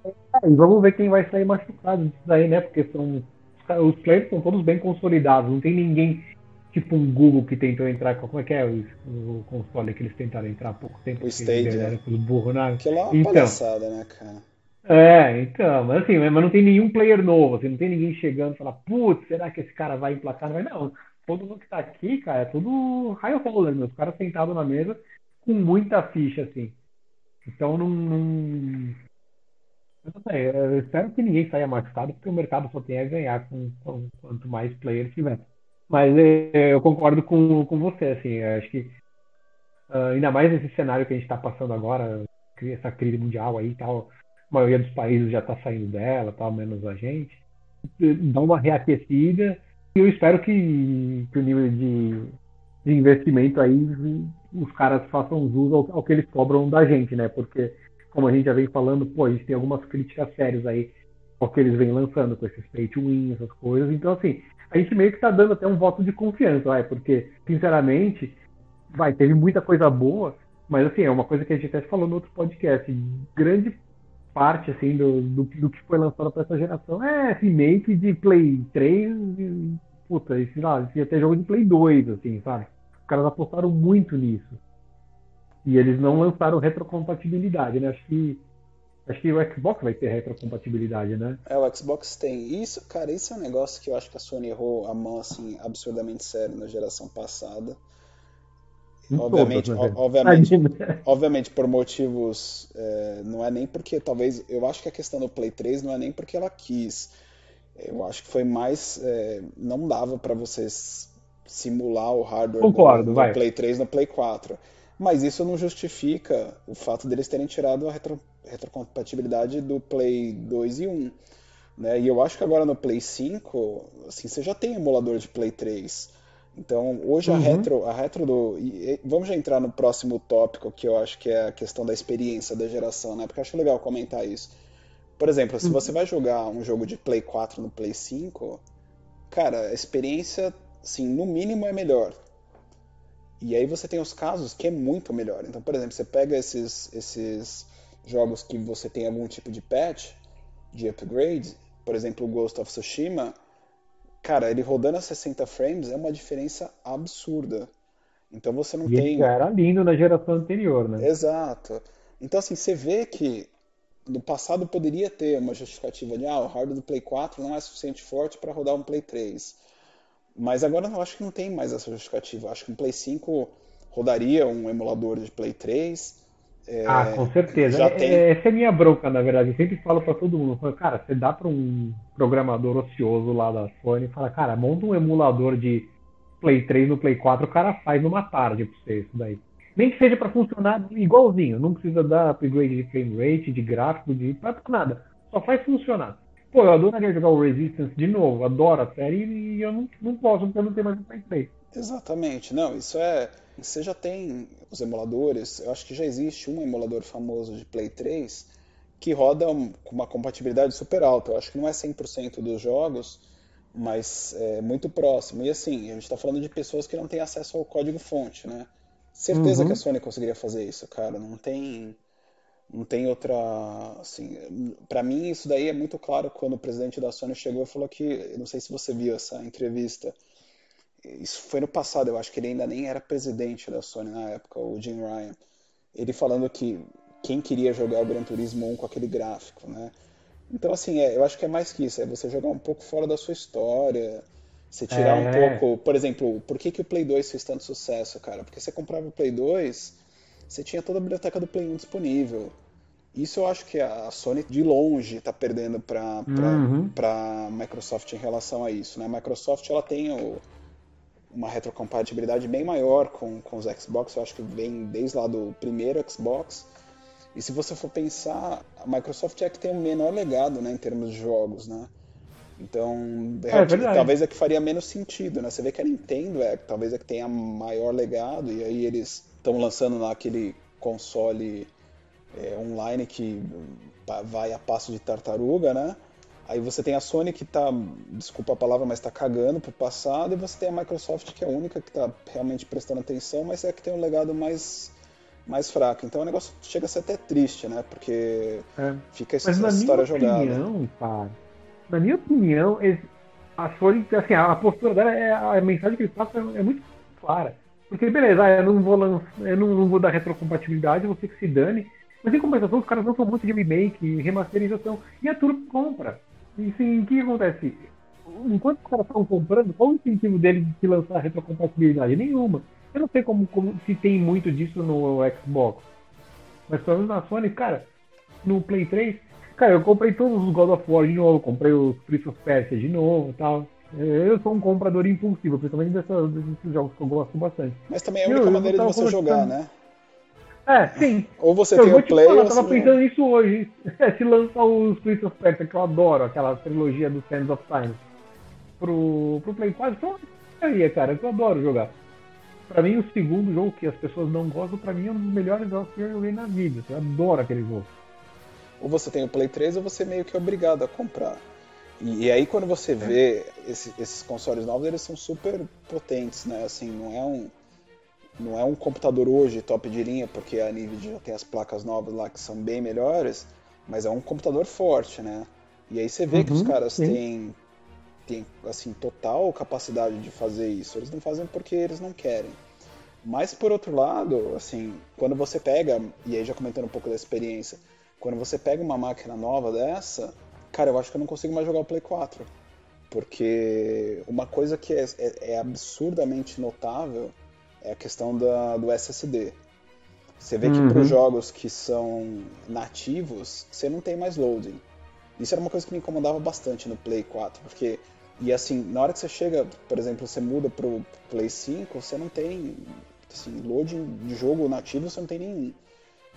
É, e vamos ver quem vai sair machucado disso daí, né? Porque são, os players são todos bem consolidados, não tem ninguém tipo um Google que tentou entrar. Como é que é o, o console que eles tentaram entrar há pouco tempo? O Stadia. Né? Burro, né? Aquilo é uma então, palhaçada, né, cara? É, então, mas assim, mas não tem nenhum player novo, assim, não tem ninguém chegando e falar, putz, será que esse cara vai emplacar? Não, não todo mundo que tá aqui, cara, é tudo high roller, meus caras sentados na mesa com muita ficha, assim. Então não. não... Eu não sei, eu espero que ninguém saia machucado, porque o mercado só tem a ganhar com, com quanto mais players tiver. Mas é, eu concordo com, com você, assim, acho que uh, ainda mais nesse cenário que a gente está passando agora, essa crise mundial aí e tal, a maioria dos países já está saindo dela, tal, menos a gente, dá uma reaquecida e eu espero que, que o nível de, de investimento aí os caras façam jus ao, ao, que eles cobram da gente, né? Porque, como a gente já vem falando, pô, a gente tem algumas críticas sérias aí ao que eles vêm lançando com esses pay to win, essas coisas. Então, assim, a gente meio que tá dando até um voto de confiança, vai, porque, sinceramente, vai, teve muita coisa boa, mas assim, é uma coisa que a gente até falou no outro podcast. Grande parte assim do, do, do que foi lançado para essa geração é remake de Play 3 e, puta, e, sei lá, ia ter jogo de Play 2, assim, sabe? Os caras apostaram muito nisso. E eles não lançaram retrocompatibilidade, né? Acho que Acho que o Xbox vai ter retrocompatibilidade, né? É, o Xbox tem. Isso, cara, isso é um negócio que eu acho que a Sony errou a mão, assim, absurdamente sério na geração passada. Em obviamente, todas, né? obviamente, obviamente, por motivos. É, não é nem porque, talvez. Eu acho que a questão do Play 3 não é nem porque ela quis. Eu acho que foi mais. É, não dava para vocês simular o hardware Concordo, do, do Play 3 no Play 4. Mas isso não justifica o fato deles terem tirado a retro, retrocompatibilidade do Play 2 e 1. Né? E eu acho que agora no Play 5, assim, você já tem emulador de Play 3. Então, hoje uhum. a retro, a retro do. E, vamos já entrar no próximo tópico, que eu acho que é a questão da experiência da geração, né? Porque eu acho legal comentar isso. Por exemplo, se uhum. você vai jogar um jogo de Play 4 no Play 5, cara, a experiência, assim, no mínimo é melhor. E aí você tem os casos que é muito melhor. Então, por exemplo, você pega esses, esses jogos que você tem algum tipo de patch, de upgrade, por exemplo, o Ghost of Tsushima, cara, ele rodando a 60 frames é uma diferença absurda. Então você não e tem. Já era lindo na geração anterior, né? Exato. Então, assim, você vê que no passado poderia ter uma justificativa de ah, o hardware do Play 4 não é suficiente forte para rodar um Play 3. Mas agora eu acho que não tem mais essa justificativa. Acho que um Play 5 rodaria um emulador de Play 3. É, ah, com certeza. Já é, tem... Essa é minha bronca, na verdade. Eu sempre falo para todo mundo. Falo, cara, você dá para um programador ocioso lá da Sony e fala, cara, monta um emulador de Play 3 no Play 4, o cara faz numa tarde pra você isso daí. Nem que seja para funcionar igualzinho. Não precisa dar upgrade de frame rate, de gráfico, de pra nada. Só faz funcionar. Pô, eu adoraria jogar o Resistance de novo, adoro a série e eu não, não posso porque eu não tenho mais um Play 3. Exatamente, não, isso é. Você já tem os emuladores, eu acho que já existe um emulador famoso de Play 3 que roda com uma compatibilidade super alta. Eu acho que não é 100% dos jogos, mas é muito próximo. E assim, a gente está falando de pessoas que não têm acesso ao código-fonte, né? Certeza uhum. que a Sony conseguiria fazer isso, cara. Não tem não tem outra assim para mim isso daí é muito claro quando o presidente da Sony chegou e falou que não sei se você viu essa entrevista isso foi no passado eu acho que ele ainda nem era presidente da Sony na época o Jim Ryan ele falando que quem queria jogar o Gran Turismo 1 com aquele gráfico né então assim é, eu acho que é mais que isso é você jogar um pouco fora da sua história você tirar é. um pouco por exemplo por que que o Play 2 fez tanto sucesso cara porque você comprava o Play 2 você tinha toda a biblioteca do Play 1 disponível. Isso eu acho que a Sony de longe está perdendo para uhum. a Microsoft em relação a isso. Né? A Microsoft ela tem o, uma retrocompatibilidade bem maior com, com os Xbox, eu acho que vem desde lá do primeiro Xbox. E se você for pensar, a Microsoft é que tem o menor legado né, em termos de jogos, né? Então, é, talvez é que faria menos sentido, né? Você vê que a Nintendo é, talvez é que tenha maior legado, e aí eles estão lançando naquele console é, online que vai a passo de tartaruga, né? Aí você tem a Sony que tá, desculpa a palavra, mas está cagando pro passado, e você tem a Microsoft que é a única que está realmente prestando atenção, mas é a que tem um legado mais, mais fraco. Então o negócio chega a ser até triste, né? Porque é. fica essa, essa história jogada. Opinião, cara, na minha opinião, a Sony, assim, a postura dela, é, a mensagem que eles passam é muito clara. Porque, beleza, ah, eu não vou lançar, eu não, não, vou dar retrocompatibilidade, você que se dane. Mas em compensação, os caras lançam um monte de remake, remasterização, e a turma compra. E assim, o que acontece? enquanto os caras estão comprando, qual o incentivo deles de lançar retrocompatibilidade? Nenhuma. Eu não sei como, como se tem muito disso no Xbox. Mas pelo menos na Sony, cara, no Play 3, cara, eu comprei todos os God of War de novo, comprei os Prince of Persia de novo e tal. Eu sou um comprador impulsivo, principalmente dessas, desses jogos que eu gosto bastante. Mas também é a única eu, maneira de você jogar, né? É, sim. Ou você eu tem o Play falar, Eu tava pensando nisso hoje. se lançar os Prince of Persia, que eu adoro, aquela trilogia do Sands of Time, pro, pro Play 4, então seria, cara, que eu adoro jogar. Pra mim, o segundo jogo que as pessoas não gostam, pra mim é um dos melhores jogos que eu joguei na vida. Eu adoro aquele jogo. Ou você tem o Play 3 ou você é meio que é obrigado a comprar. E, e aí quando você é. vê esse, esses consoles novos, eles são super potentes, né? Assim, não é um não é um computador hoje top de linha, porque a Nvidia já tem as placas novas lá que são bem melhores, mas é um computador forte, né? E aí você vê uhum, que os uhum, caras têm, têm assim total capacidade de fazer isso. Eles não fazem porque eles não querem. Mas por outro lado, assim, quando você pega, e aí já comentando um pouco da experiência, quando você pega uma máquina nova dessa, cara, eu acho que eu não consigo mais jogar o Play 4. Porque uma coisa que é, é, é absurdamente notável é a questão da, do SSD. Você vê que uhum. para os jogos que são nativos, você não tem mais loading. Isso era uma coisa que me incomodava bastante no Play 4, porque e assim, na hora que você chega, por exemplo, você muda para o Play 5, você não tem assim, loading de jogo nativo, você não tem nenhum.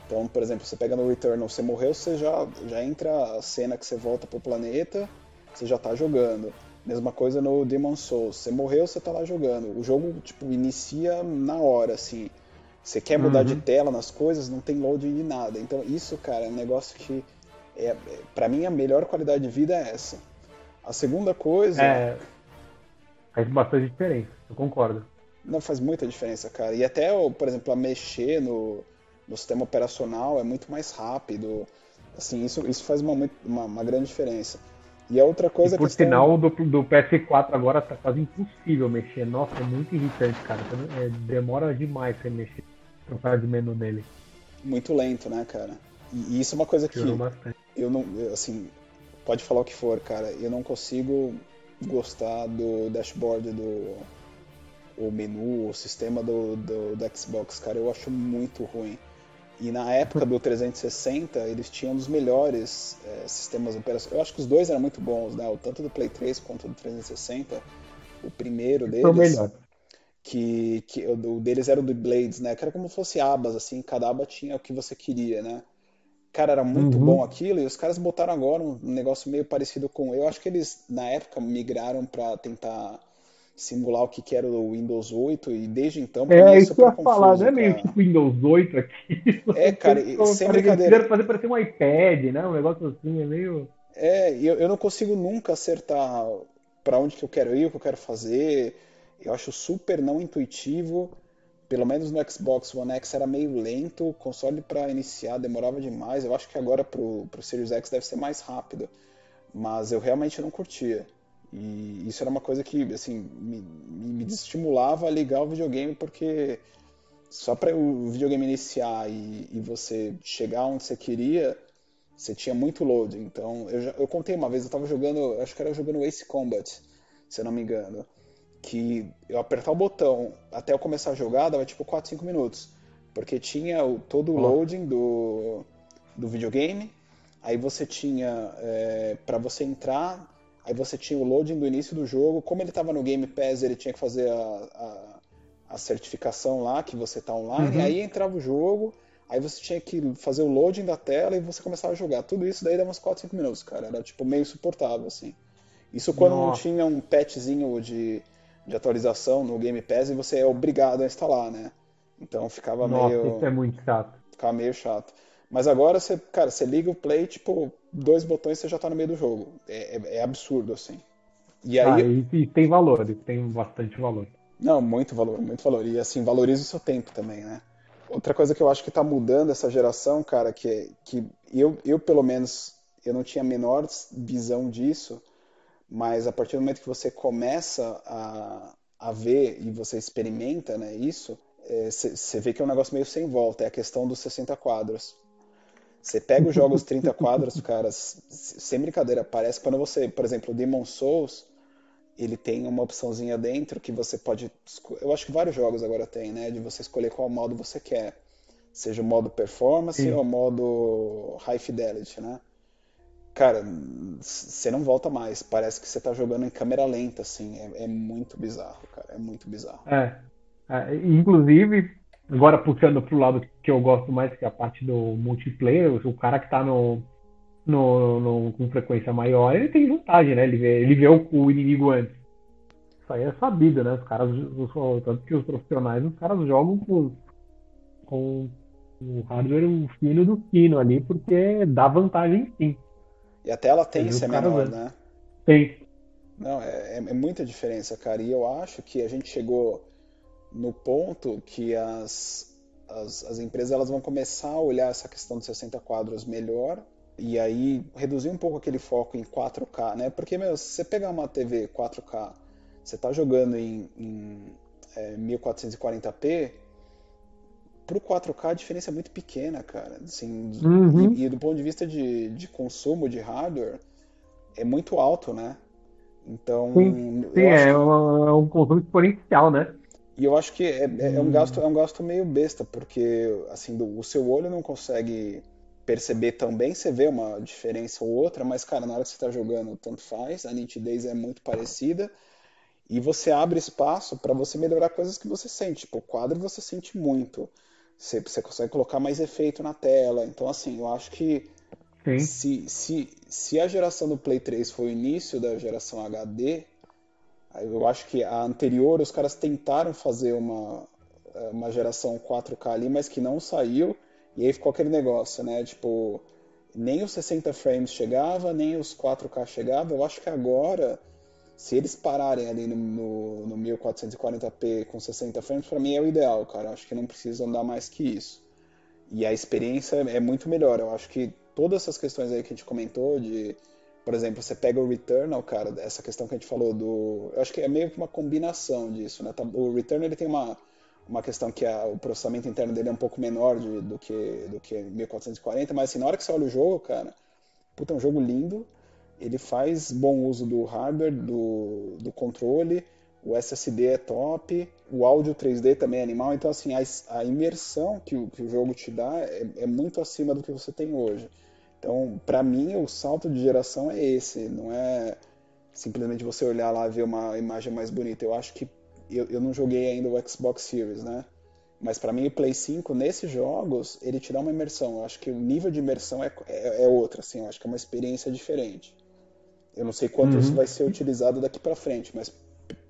Então, por exemplo, você pega no Returnal, você morreu, você já, já entra a cena que você volta pro planeta, você já tá jogando. Mesma coisa no Demon Souls. Você morreu, você tá lá jogando. O jogo, tipo, inicia na hora, assim. Você quer mudar uhum. de tela nas coisas, não tem loading de nada. Então, isso, cara, é um negócio que, é, para mim, a melhor qualidade de vida é essa. A segunda coisa. É. Faz bastante diferença, eu concordo. Não faz muita diferença, cara. E até, por exemplo, a mexer no, no sistema operacional é muito mais rápido. Assim, isso, isso faz uma, uma, uma grande diferença. E a outra coisa e por questão... sinal, do, do PS4 agora tá quase impossível mexer. Nossa, é muito irritante, cara. É, demora demais você mexer, trocar de menu nele. Muito lento, né, cara? E, e isso é uma coisa que eu não, assim, pode falar o que for, cara. Eu não consigo gostar do dashboard do o menu, o sistema do, do, do Xbox, cara. Eu acho muito ruim. E na época do 360, eles tinham os melhores é, sistemas operacionais. Eu acho que os dois eram muito bons, né? Tanto do Play 3 quanto do 360. O primeiro deles. Foi o melhor. Que, que o deles era o do Blades, né? Que era como se fosse abas, assim, cada aba tinha o que você queria, né? Cara, era muito uhum. bom aquilo, e os caras botaram agora um negócio meio parecido com. Eu acho que eles, na época, migraram para tentar simular o que, era o Windows 8 e desde então é, é isso que eu ia falar, não é meio tipo Windows 8 aqui. É, cara, sem brincadeira. Eles fazer parecer um iPad, né? Um negócio assim, é meio. É, eu, eu não consigo nunca acertar para onde que eu quero ir, o que eu quero fazer. Eu acho super não intuitivo. Pelo menos no Xbox One X era meio lento, o console para iniciar demorava demais. Eu acho que agora pro, pro Series X deve ser mais rápido. Mas eu realmente não curtia. E isso era uma coisa que assim me, me desestimulava a ligar o videogame porque só para o videogame iniciar e, e, você chegar onde você queria, você tinha muito load. Então eu, já, eu contei uma vez, eu estava jogando, acho que era jogando Ace Combat, se eu não me engano, que eu apertar o botão até eu começar a jogar dava tipo 4, 5 minutos, porque tinha o, todo o loading do, do videogame, aí você tinha é, para você entrar Aí você tinha o loading do início do jogo. Como ele estava no Game Pass, ele tinha que fazer a, a, a certificação lá, que você está online. Uhum. Aí entrava o jogo, aí você tinha que fazer o loading da tela e você começava a jogar. Tudo isso daí dava uns 4, 5 minutos, cara. Era tipo meio suportável, assim. Isso quando Nossa. não tinha um patchzinho de, de atualização no Game Pass e você é obrigado a instalar, né? Então ficava Nossa, meio. Isso é muito chato. Ficava meio chato. Mas agora você, cara, você liga o play, tipo, dois botões você já tá no meio do jogo. É, é, é absurdo, assim. E aí. Ah, e, e, tem valor, tem bastante valor. Não, muito valor, muito valor. E assim, valoriza o seu tempo também, né? Outra coisa que eu acho que tá mudando essa geração, cara, que, é, que eu, eu, pelo menos, eu não tinha a menor visão disso, mas a partir do momento que você começa a, a ver e você experimenta né, isso, você é, vê que é um negócio meio sem volta. É a questão dos 60 quadros. Você pega os jogos 30 quadros, cara, sem brincadeira, parece quando você, por exemplo, Demon Souls, ele tem uma opçãozinha dentro que você pode. Eu acho que vários jogos agora tem, né? De você escolher qual modo você quer. Seja o modo performance Sim. ou o modo high fidelity, né? Cara, você não volta mais. Parece que você tá jogando em câmera lenta, assim. É, é muito bizarro, cara. É muito bizarro. É. é. Inclusive, agora puxando pro lado que eu gosto mais, que é a parte do multiplayer, o cara que tá no, no, no, com frequência maior, ele tem vantagem, né? Ele vê, ele vê o, o inimigo antes. Isso aí é sabido, né? Os caras, os, tanto que os profissionais, os caras jogam com, com o hardware fino do fino ali, porque dá vantagem sim. E até a latência é menor, né? Tem. Não, é, é, é muita diferença, cara. E eu acho que a gente chegou no ponto que as, as, as empresas elas vão começar a olhar essa questão dos 60 quadros melhor e aí reduzir um pouco aquele foco em 4K, né? Porque, meu, se você pegar uma TV 4K, você tá jogando em, em é, 1440p, pro 4K a diferença é muito pequena, cara. Assim, uhum. e, e, do ponto de vista de, de consumo de hardware, é muito alto, né? Então. Sim, sim é, um, é um consumo exponencial, né? E eu acho que é, é, é, um gasto, é um gasto meio besta, porque assim, do, o seu olho não consegue perceber também, você vê uma diferença ou outra, mas, cara, na hora que você está jogando, tanto faz, a nitidez é muito parecida e você abre espaço para você melhorar coisas que você sente. Tipo, o quadro você sente muito, você, você consegue colocar mais efeito na tela. Então, assim, eu acho que se, se, se a geração do Play 3 foi o início da geração HD, eu acho que a anterior, os caras tentaram fazer uma, uma geração 4K ali, mas que não saiu e aí ficou aquele negócio, né? Tipo, nem os 60 frames chegava, nem os 4K chegava. Eu acho que agora, se eles pararem ali no, no, no 1440p com 60 frames, para mim é o ideal, cara. Eu acho que não precisam dar mais que isso. E a experiência é muito melhor. Eu acho que todas essas questões aí que a gente comentou de por exemplo, você pega o Returnal, cara, essa questão que a gente falou do. Eu acho que é meio que uma combinação disso, né? Tá, o Returnal ele tem uma, uma questão que a, o processamento interno dele é um pouco menor de, do, que, do que 1440, mas assim, na hora que você olha o jogo, cara, puta, é um jogo lindo, ele faz bom uso do hardware, do, do controle, o SSD é top, o áudio 3D também é animal, então assim, a, a imersão que o, que o jogo te dá é, é muito acima do que você tem hoje. Então, para mim, o salto de geração é esse, não é simplesmente você olhar lá e ver uma imagem mais bonita. Eu acho que eu, eu não joguei ainda o Xbox Series, né? Mas para mim o Play 5, nesses jogos, ele te dá uma imersão. Eu acho que o nível de imersão é, é, é outro, assim. Eu acho que é uma experiência diferente. Eu não sei quanto uhum. isso vai ser utilizado daqui para frente, mas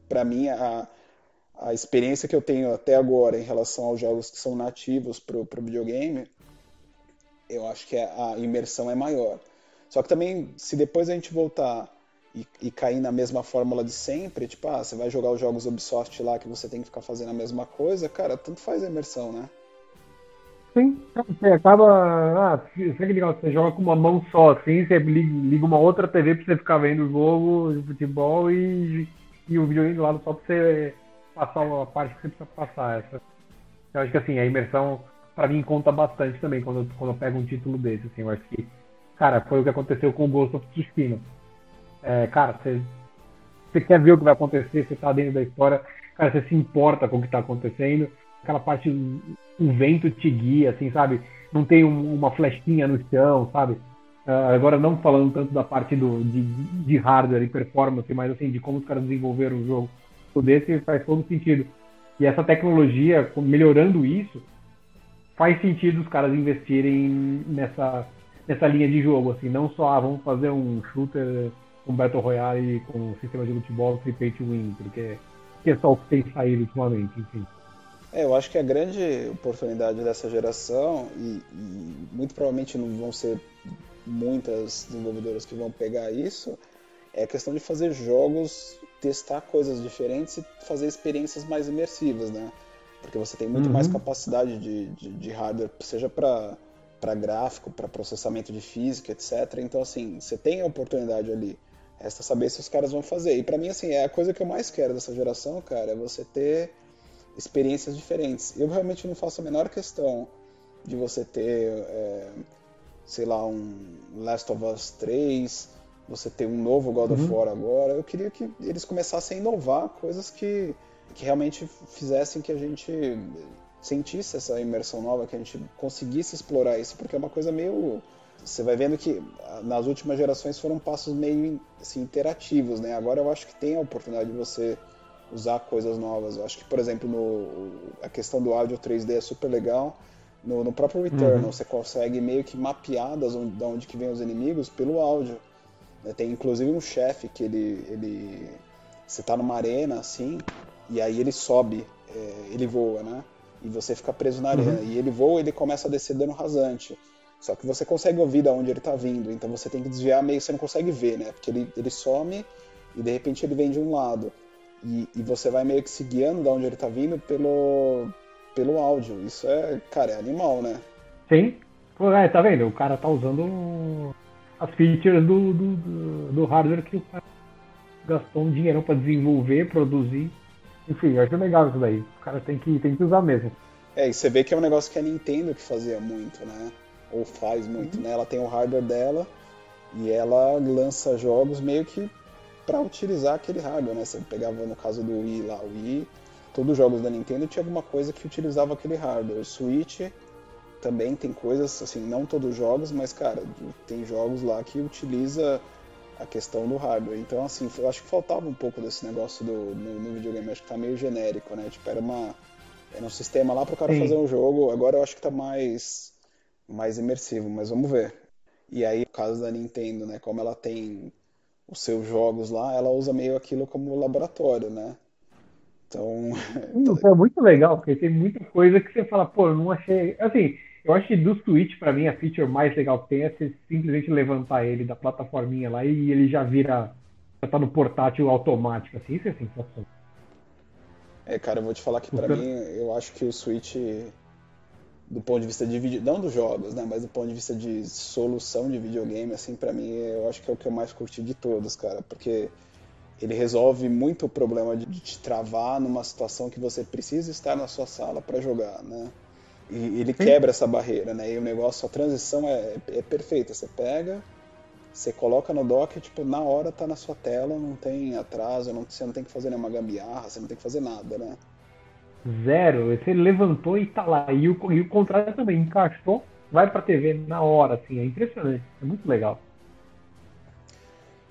para mim a, a experiência que eu tenho até agora em relação aos jogos que são nativos pro, pro videogame, eu acho que a imersão é maior. Só que também, se depois a gente voltar e, e, cair na mesma fórmula de sempre, tipo, ah, você vai jogar os jogos Ubisoft lá que você tem que ficar fazendo a mesma coisa, cara, tanto faz a imersão, né? Sim, você acaba. Ah, que legal, você joga com uma mão só, assim, você liga uma outra TV pra você ficar vendo o jogo de futebol e, e o videogame do lado só pra você passar a parte que você precisa passar. Essa. Eu acho que assim, a imersão pra mim conta bastante também quando eu, quando eu pego um título desse, assim, eu acho que, cara, foi o que aconteceu com o Ghost of Tsushima é, cara, você, quer ver o que vai acontecer, você tá dentro da história, cara, você se importa com o que tá acontecendo. Aquela parte, o vento te guia, assim, sabe? Não tem um, uma flechinha no chão, sabe? Uh, agora não falando tanto da parte do, de, de hardware e performance, mas assim, de como os caras desenvolveram o jogo. O desse faz todo sentido. E essa tecnologia, melhorando isso, faz sentido os caras investirem nessa, nessa linha de jogo, assim, não só ah, vamos fazer um shooter com Battle Royale e com sistema de futebol pay to win, porque que é só o que tem saído ultimamente, enfim. É, eu acho que a grande oportunidade dessa geração, e, e, muito provavelmente não vão ser muitas desenvolvedoras que vão pegar isso, é a questão de fazer jogos, testar coisas diferentes e fazer experiências mais imersivas, né? Porque você tem muito uhum. mais capacidade de, de, de hardware, seja para para gráfico, para processamento de física, etc. Então, assim, você tem a oportunidade ali Resta saber se os caras vão fazer. E para mim, assim, é a coisa que eu mais quero dessa geração, cara, é você ter experiências diferentes. Eu realmente não faço a menor questão de você ter, é, sei lá, um Last of Us 3, você ter um novo God of uhum. War agora. Eu queria que eles começassem a inovar coisas que, que realmente fizessem que a gente sentisse essa imersão nova, que a gente conseguisse explorar isso, porque é uma coisa meio. Você vai vendo que nas últimas gerações foram passos meio assim, interativos, né? Agora eu acho que tem a oportunidade de você usar coisas novas. Eu acho que, por exemplo, no, a questão do áudio 3D é super legal. No, no próprio Returnal, uhum. você consegue meio que mapear das onde, de onde que vem os inimigos pelo áudio. Né? Tem inclusive um chefe que ele, ele. Você tá numa arena assim, e aí ele sobe, é, ele voa, né? E você fica preso na arena. Uhum. E ele voa ele começa a descer dano rasante. Só que você consegue ouvir de onde ele tá vindo, então você tem que desviar meio que você não consegue ver, né? Porque ele, ele some e de repente ele vem de um lado. E, e você vai meio que se guiando de onde ele tá vindo pelo, pelo áudio. Isso é, cara, é animal, né? Sim. Pô, é, tá vendo? O cara tá usando as features do, do, do, do hardware que o cara gastou um dinheirão para desenvolver, produzir. Enfim, eu acho legal isso daí. O cara tem que, tem que usar mesmo. É, e você vê que é um negócio que a Nintendo que fazia muito, né? Ou faz muito, uhum. né? Ela tem o hardware dela e ela lança jogos meio que para utilizar aquele hardware, né? Você pegava no caso do Wii lá, o Wii, todos os jogos da Nintendo tinha alguma coisa que utilizava aquele hardware. O Switch também tem coisas, assim, não todos os jogos, mas, cara, tem jogos lá que utiliza a questão do hardware. Então, assim, eu acho que faltava um pouco desse negócio do, no, no videogame, acho que tá meio genérico, né? Tipo, era uma. Era um sistema lá para o cara Sim. fazer um jogo, agora eu acho que tá mais, mais imersivo, mas vamos ver. E aí, no caso da Nintendo, né? Como ela tem os seus jogos lá, ela usa meio aquilo como laboratório, né? Então. é muito legal, porque tem muita coisa que você fala, pô, eu não achei. Assim, eu acho que do Switch, para mim, a feature mais legal que tem é você simplesmente levantar ele da plataforminha lá e ele já vira. Já tá no portátil automático, assim, isso é sensacional. É, cara, eu vou te falar que para mim, eu acho que o Switch, do ponto de vista de vídeo, não dos jogos, né, mas do ponto de vista de solução de videogame, assim, para mim, eu acho que é o que eu mais curti de todos, cara, porque ele resolve muito o problema de te travar numa situação que você precisa estar na sua sala para jogar, né? E ele quebra essa barreira, né? E o negócio, a transição é, é perfeita. Você pega, você coloca no dock, tipo, na hora tá na sua tela, não tem atraso, não, você não tem que fazer nenhuma gambiarra, você não tem que fazer nada, né? Zero. Você levantou e tá lá. E o, e o contrário também, encaixou, vai pra TV na hora, assim. É impressionante. É muito legal.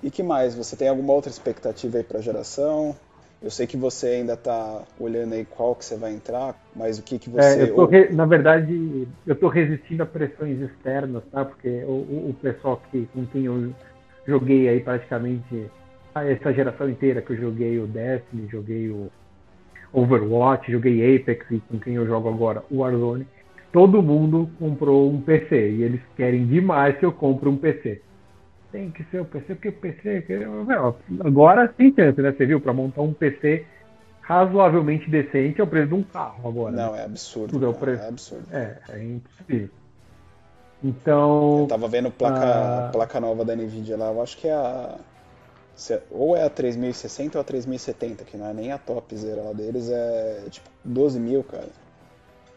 E que mais? Você tem alguma outra expectativa aí pra geração? Eu sei que você ainda está olhando aí qual que você vai entrar, mas o que que você... É, re... Na verdade, eu estou resistindo a pressões externas, tá? Porque o, o, pessoal que, com quem eu joguei aí praticamente essa geração inteira, que eu joguei o Destiny, joguei o Overwatch, joguei Apex e com quem eu jogo agora o Warzone, todo mundo comprou um PC e eles querem demais que eu compre um PC tem que ser o PC, porque o PC. agora tem chance, né? Você viu? Para montar um PC razoavelmente decente é o preço de um carro agora. Não, né? é absurdo. é, o preço. é absurdo. É, é impossível. Então. Eu tava vendo placa, a... placa nova da Nvidia lá, eu acho que é a. Ou é a 3060 ou a 3070, que não é nem a top zero deles, é tipo 12 mil, cara.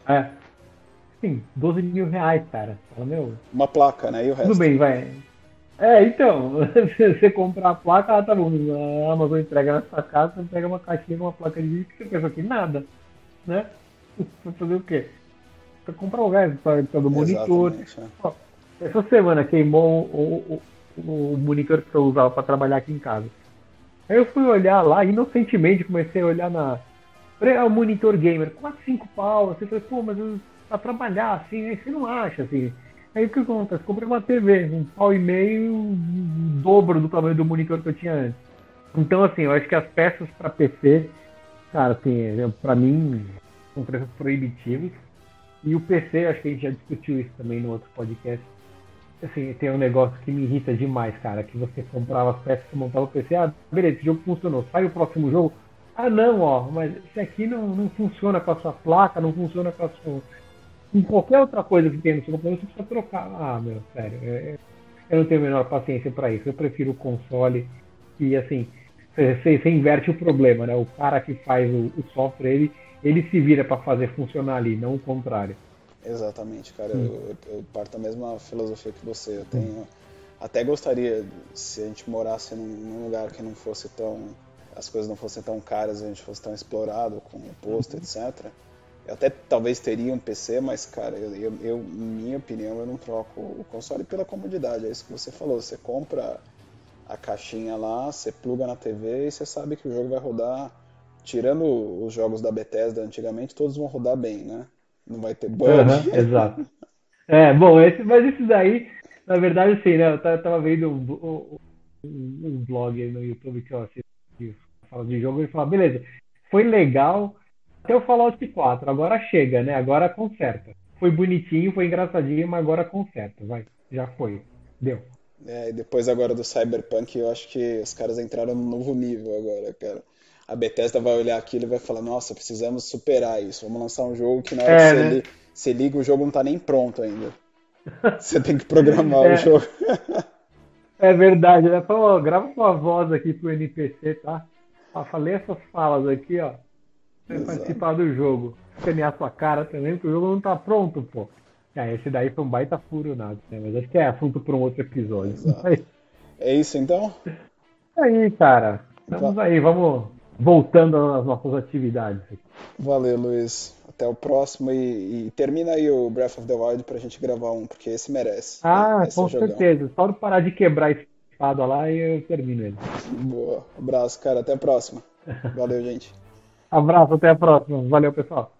É. Sim, 12 mil reais, cara. Fala, meu. Uma placa, né? E o resto? Tudo bem, vai. É, então, você comprar a placa, ah, tá bom, a Amazon entrega na sua casa, você pega uma caixinha com uma placa de vídeo que você pensa que nada, né? Pra fazer o quê? Pra comprar o resto, pra, pra do monitor. É. Ó, essa semana queimou o, o, o, monitor que eu usava para trabalhar aqui em casa. Aí eu fui olhar lá, inocentemente comecei a olhar na. O monitor gamer, 4, 5 pau. Você falou, pô, mas pra trabalhar assim, aí você não acha assim. Aí o que acontece? Comprei uma TV, um pau e meio, o dobro do tamanho do monitor que eu tinha antes. Então, assim, eu acho que as peças para PC, cara, assim, para mim, são preços proibitivos. E o PC, acho que a gente já discutiu isso também no outro podcast. Assim, tem um negócio que me irrita demais, cara, que você comprava as peças, você montava o PC, ah, beleza, esse jogo funcionou, sai o próximo jogo. Ah, não, ó, mas esse aqui não, não funciona com a sua placa, não funciona com a sua em qualquer outra coisa que tem no seu computador, você precisa trocar. Ah, meu, sério. É, é eu não tenho a menor paciência para isso. Eu prefiro o console e, assim, você, você, inverte o problema, né? O cara que faz o, o software, ele, ele se vira para fazer funcionar ali, não o contrário. Exatamente, cara. Eu, eu, parto da mesma filosofia que você. Eu tenho até gostaria, se a gente morasse num, num lugar que não fosse tão. as coisas não fossem tão caras, a gente fosse tão explorado com imposto, uhum. etc. Eu até talvez teria um PC, mas, cara, eu, eu, eu, minha opinião, eu não troco o console pela comodidade. É isso que você falou. Você compra a caixinha lá, você pluga na TV e você sabe que o jogo vai rodar. Tirando os jogos da Bethesda antigamente, todos vão rodar bem, né? Não vai ter bug. Uhum, exato. É, bom, esse, mas esses aí na verdade, sim, né? Eu tava vendo um, um, um blog no YouTube que eu assisti fala de jogo e fala, beleza, foi legal até o Fallout 4, agora chega, né? Agora conserta. Foi bonitinho, foi engraçadinho, mas agora conserta, vai. Já foi. Deu. É, e depois agora do Cyberpunk, eu acho que os caras entraram num novo nível agora, cara. A Bethesda vai olhar aquilo e vai falar, nossa, precisamos superar isso. Vamos lançar um jogo que na hora é, que você, né? li você liga, o jogo não tá nem pronto ainda. Você tem que programar é, o jogo. é verdade, né? Falou, grava sua voz aqui pro NPC, tá? Ah, falei essas falas aqui, ó. Participar do jogo. Escanear sua cara também, porque o jogo não tá pronto, pô. É, esse daí foi um baita furo nada, né? Mas acho que é assunto para um outro episódio. É isso então? É aí, cara. Estamos aí, vamos voltando às nossas atividades. Valeu, Luiz. Até o próximo e, e, termina aí o Breath of the Wild pra gente gravar um, porque esse merece. Ah, esse com certeza. Só de parar de quebrar a espada lá e eu termino ele. Boa. Abraço, cara. Até a próxima. Valeu, gente. Abraço, até a próxima. Valeu, pessoal.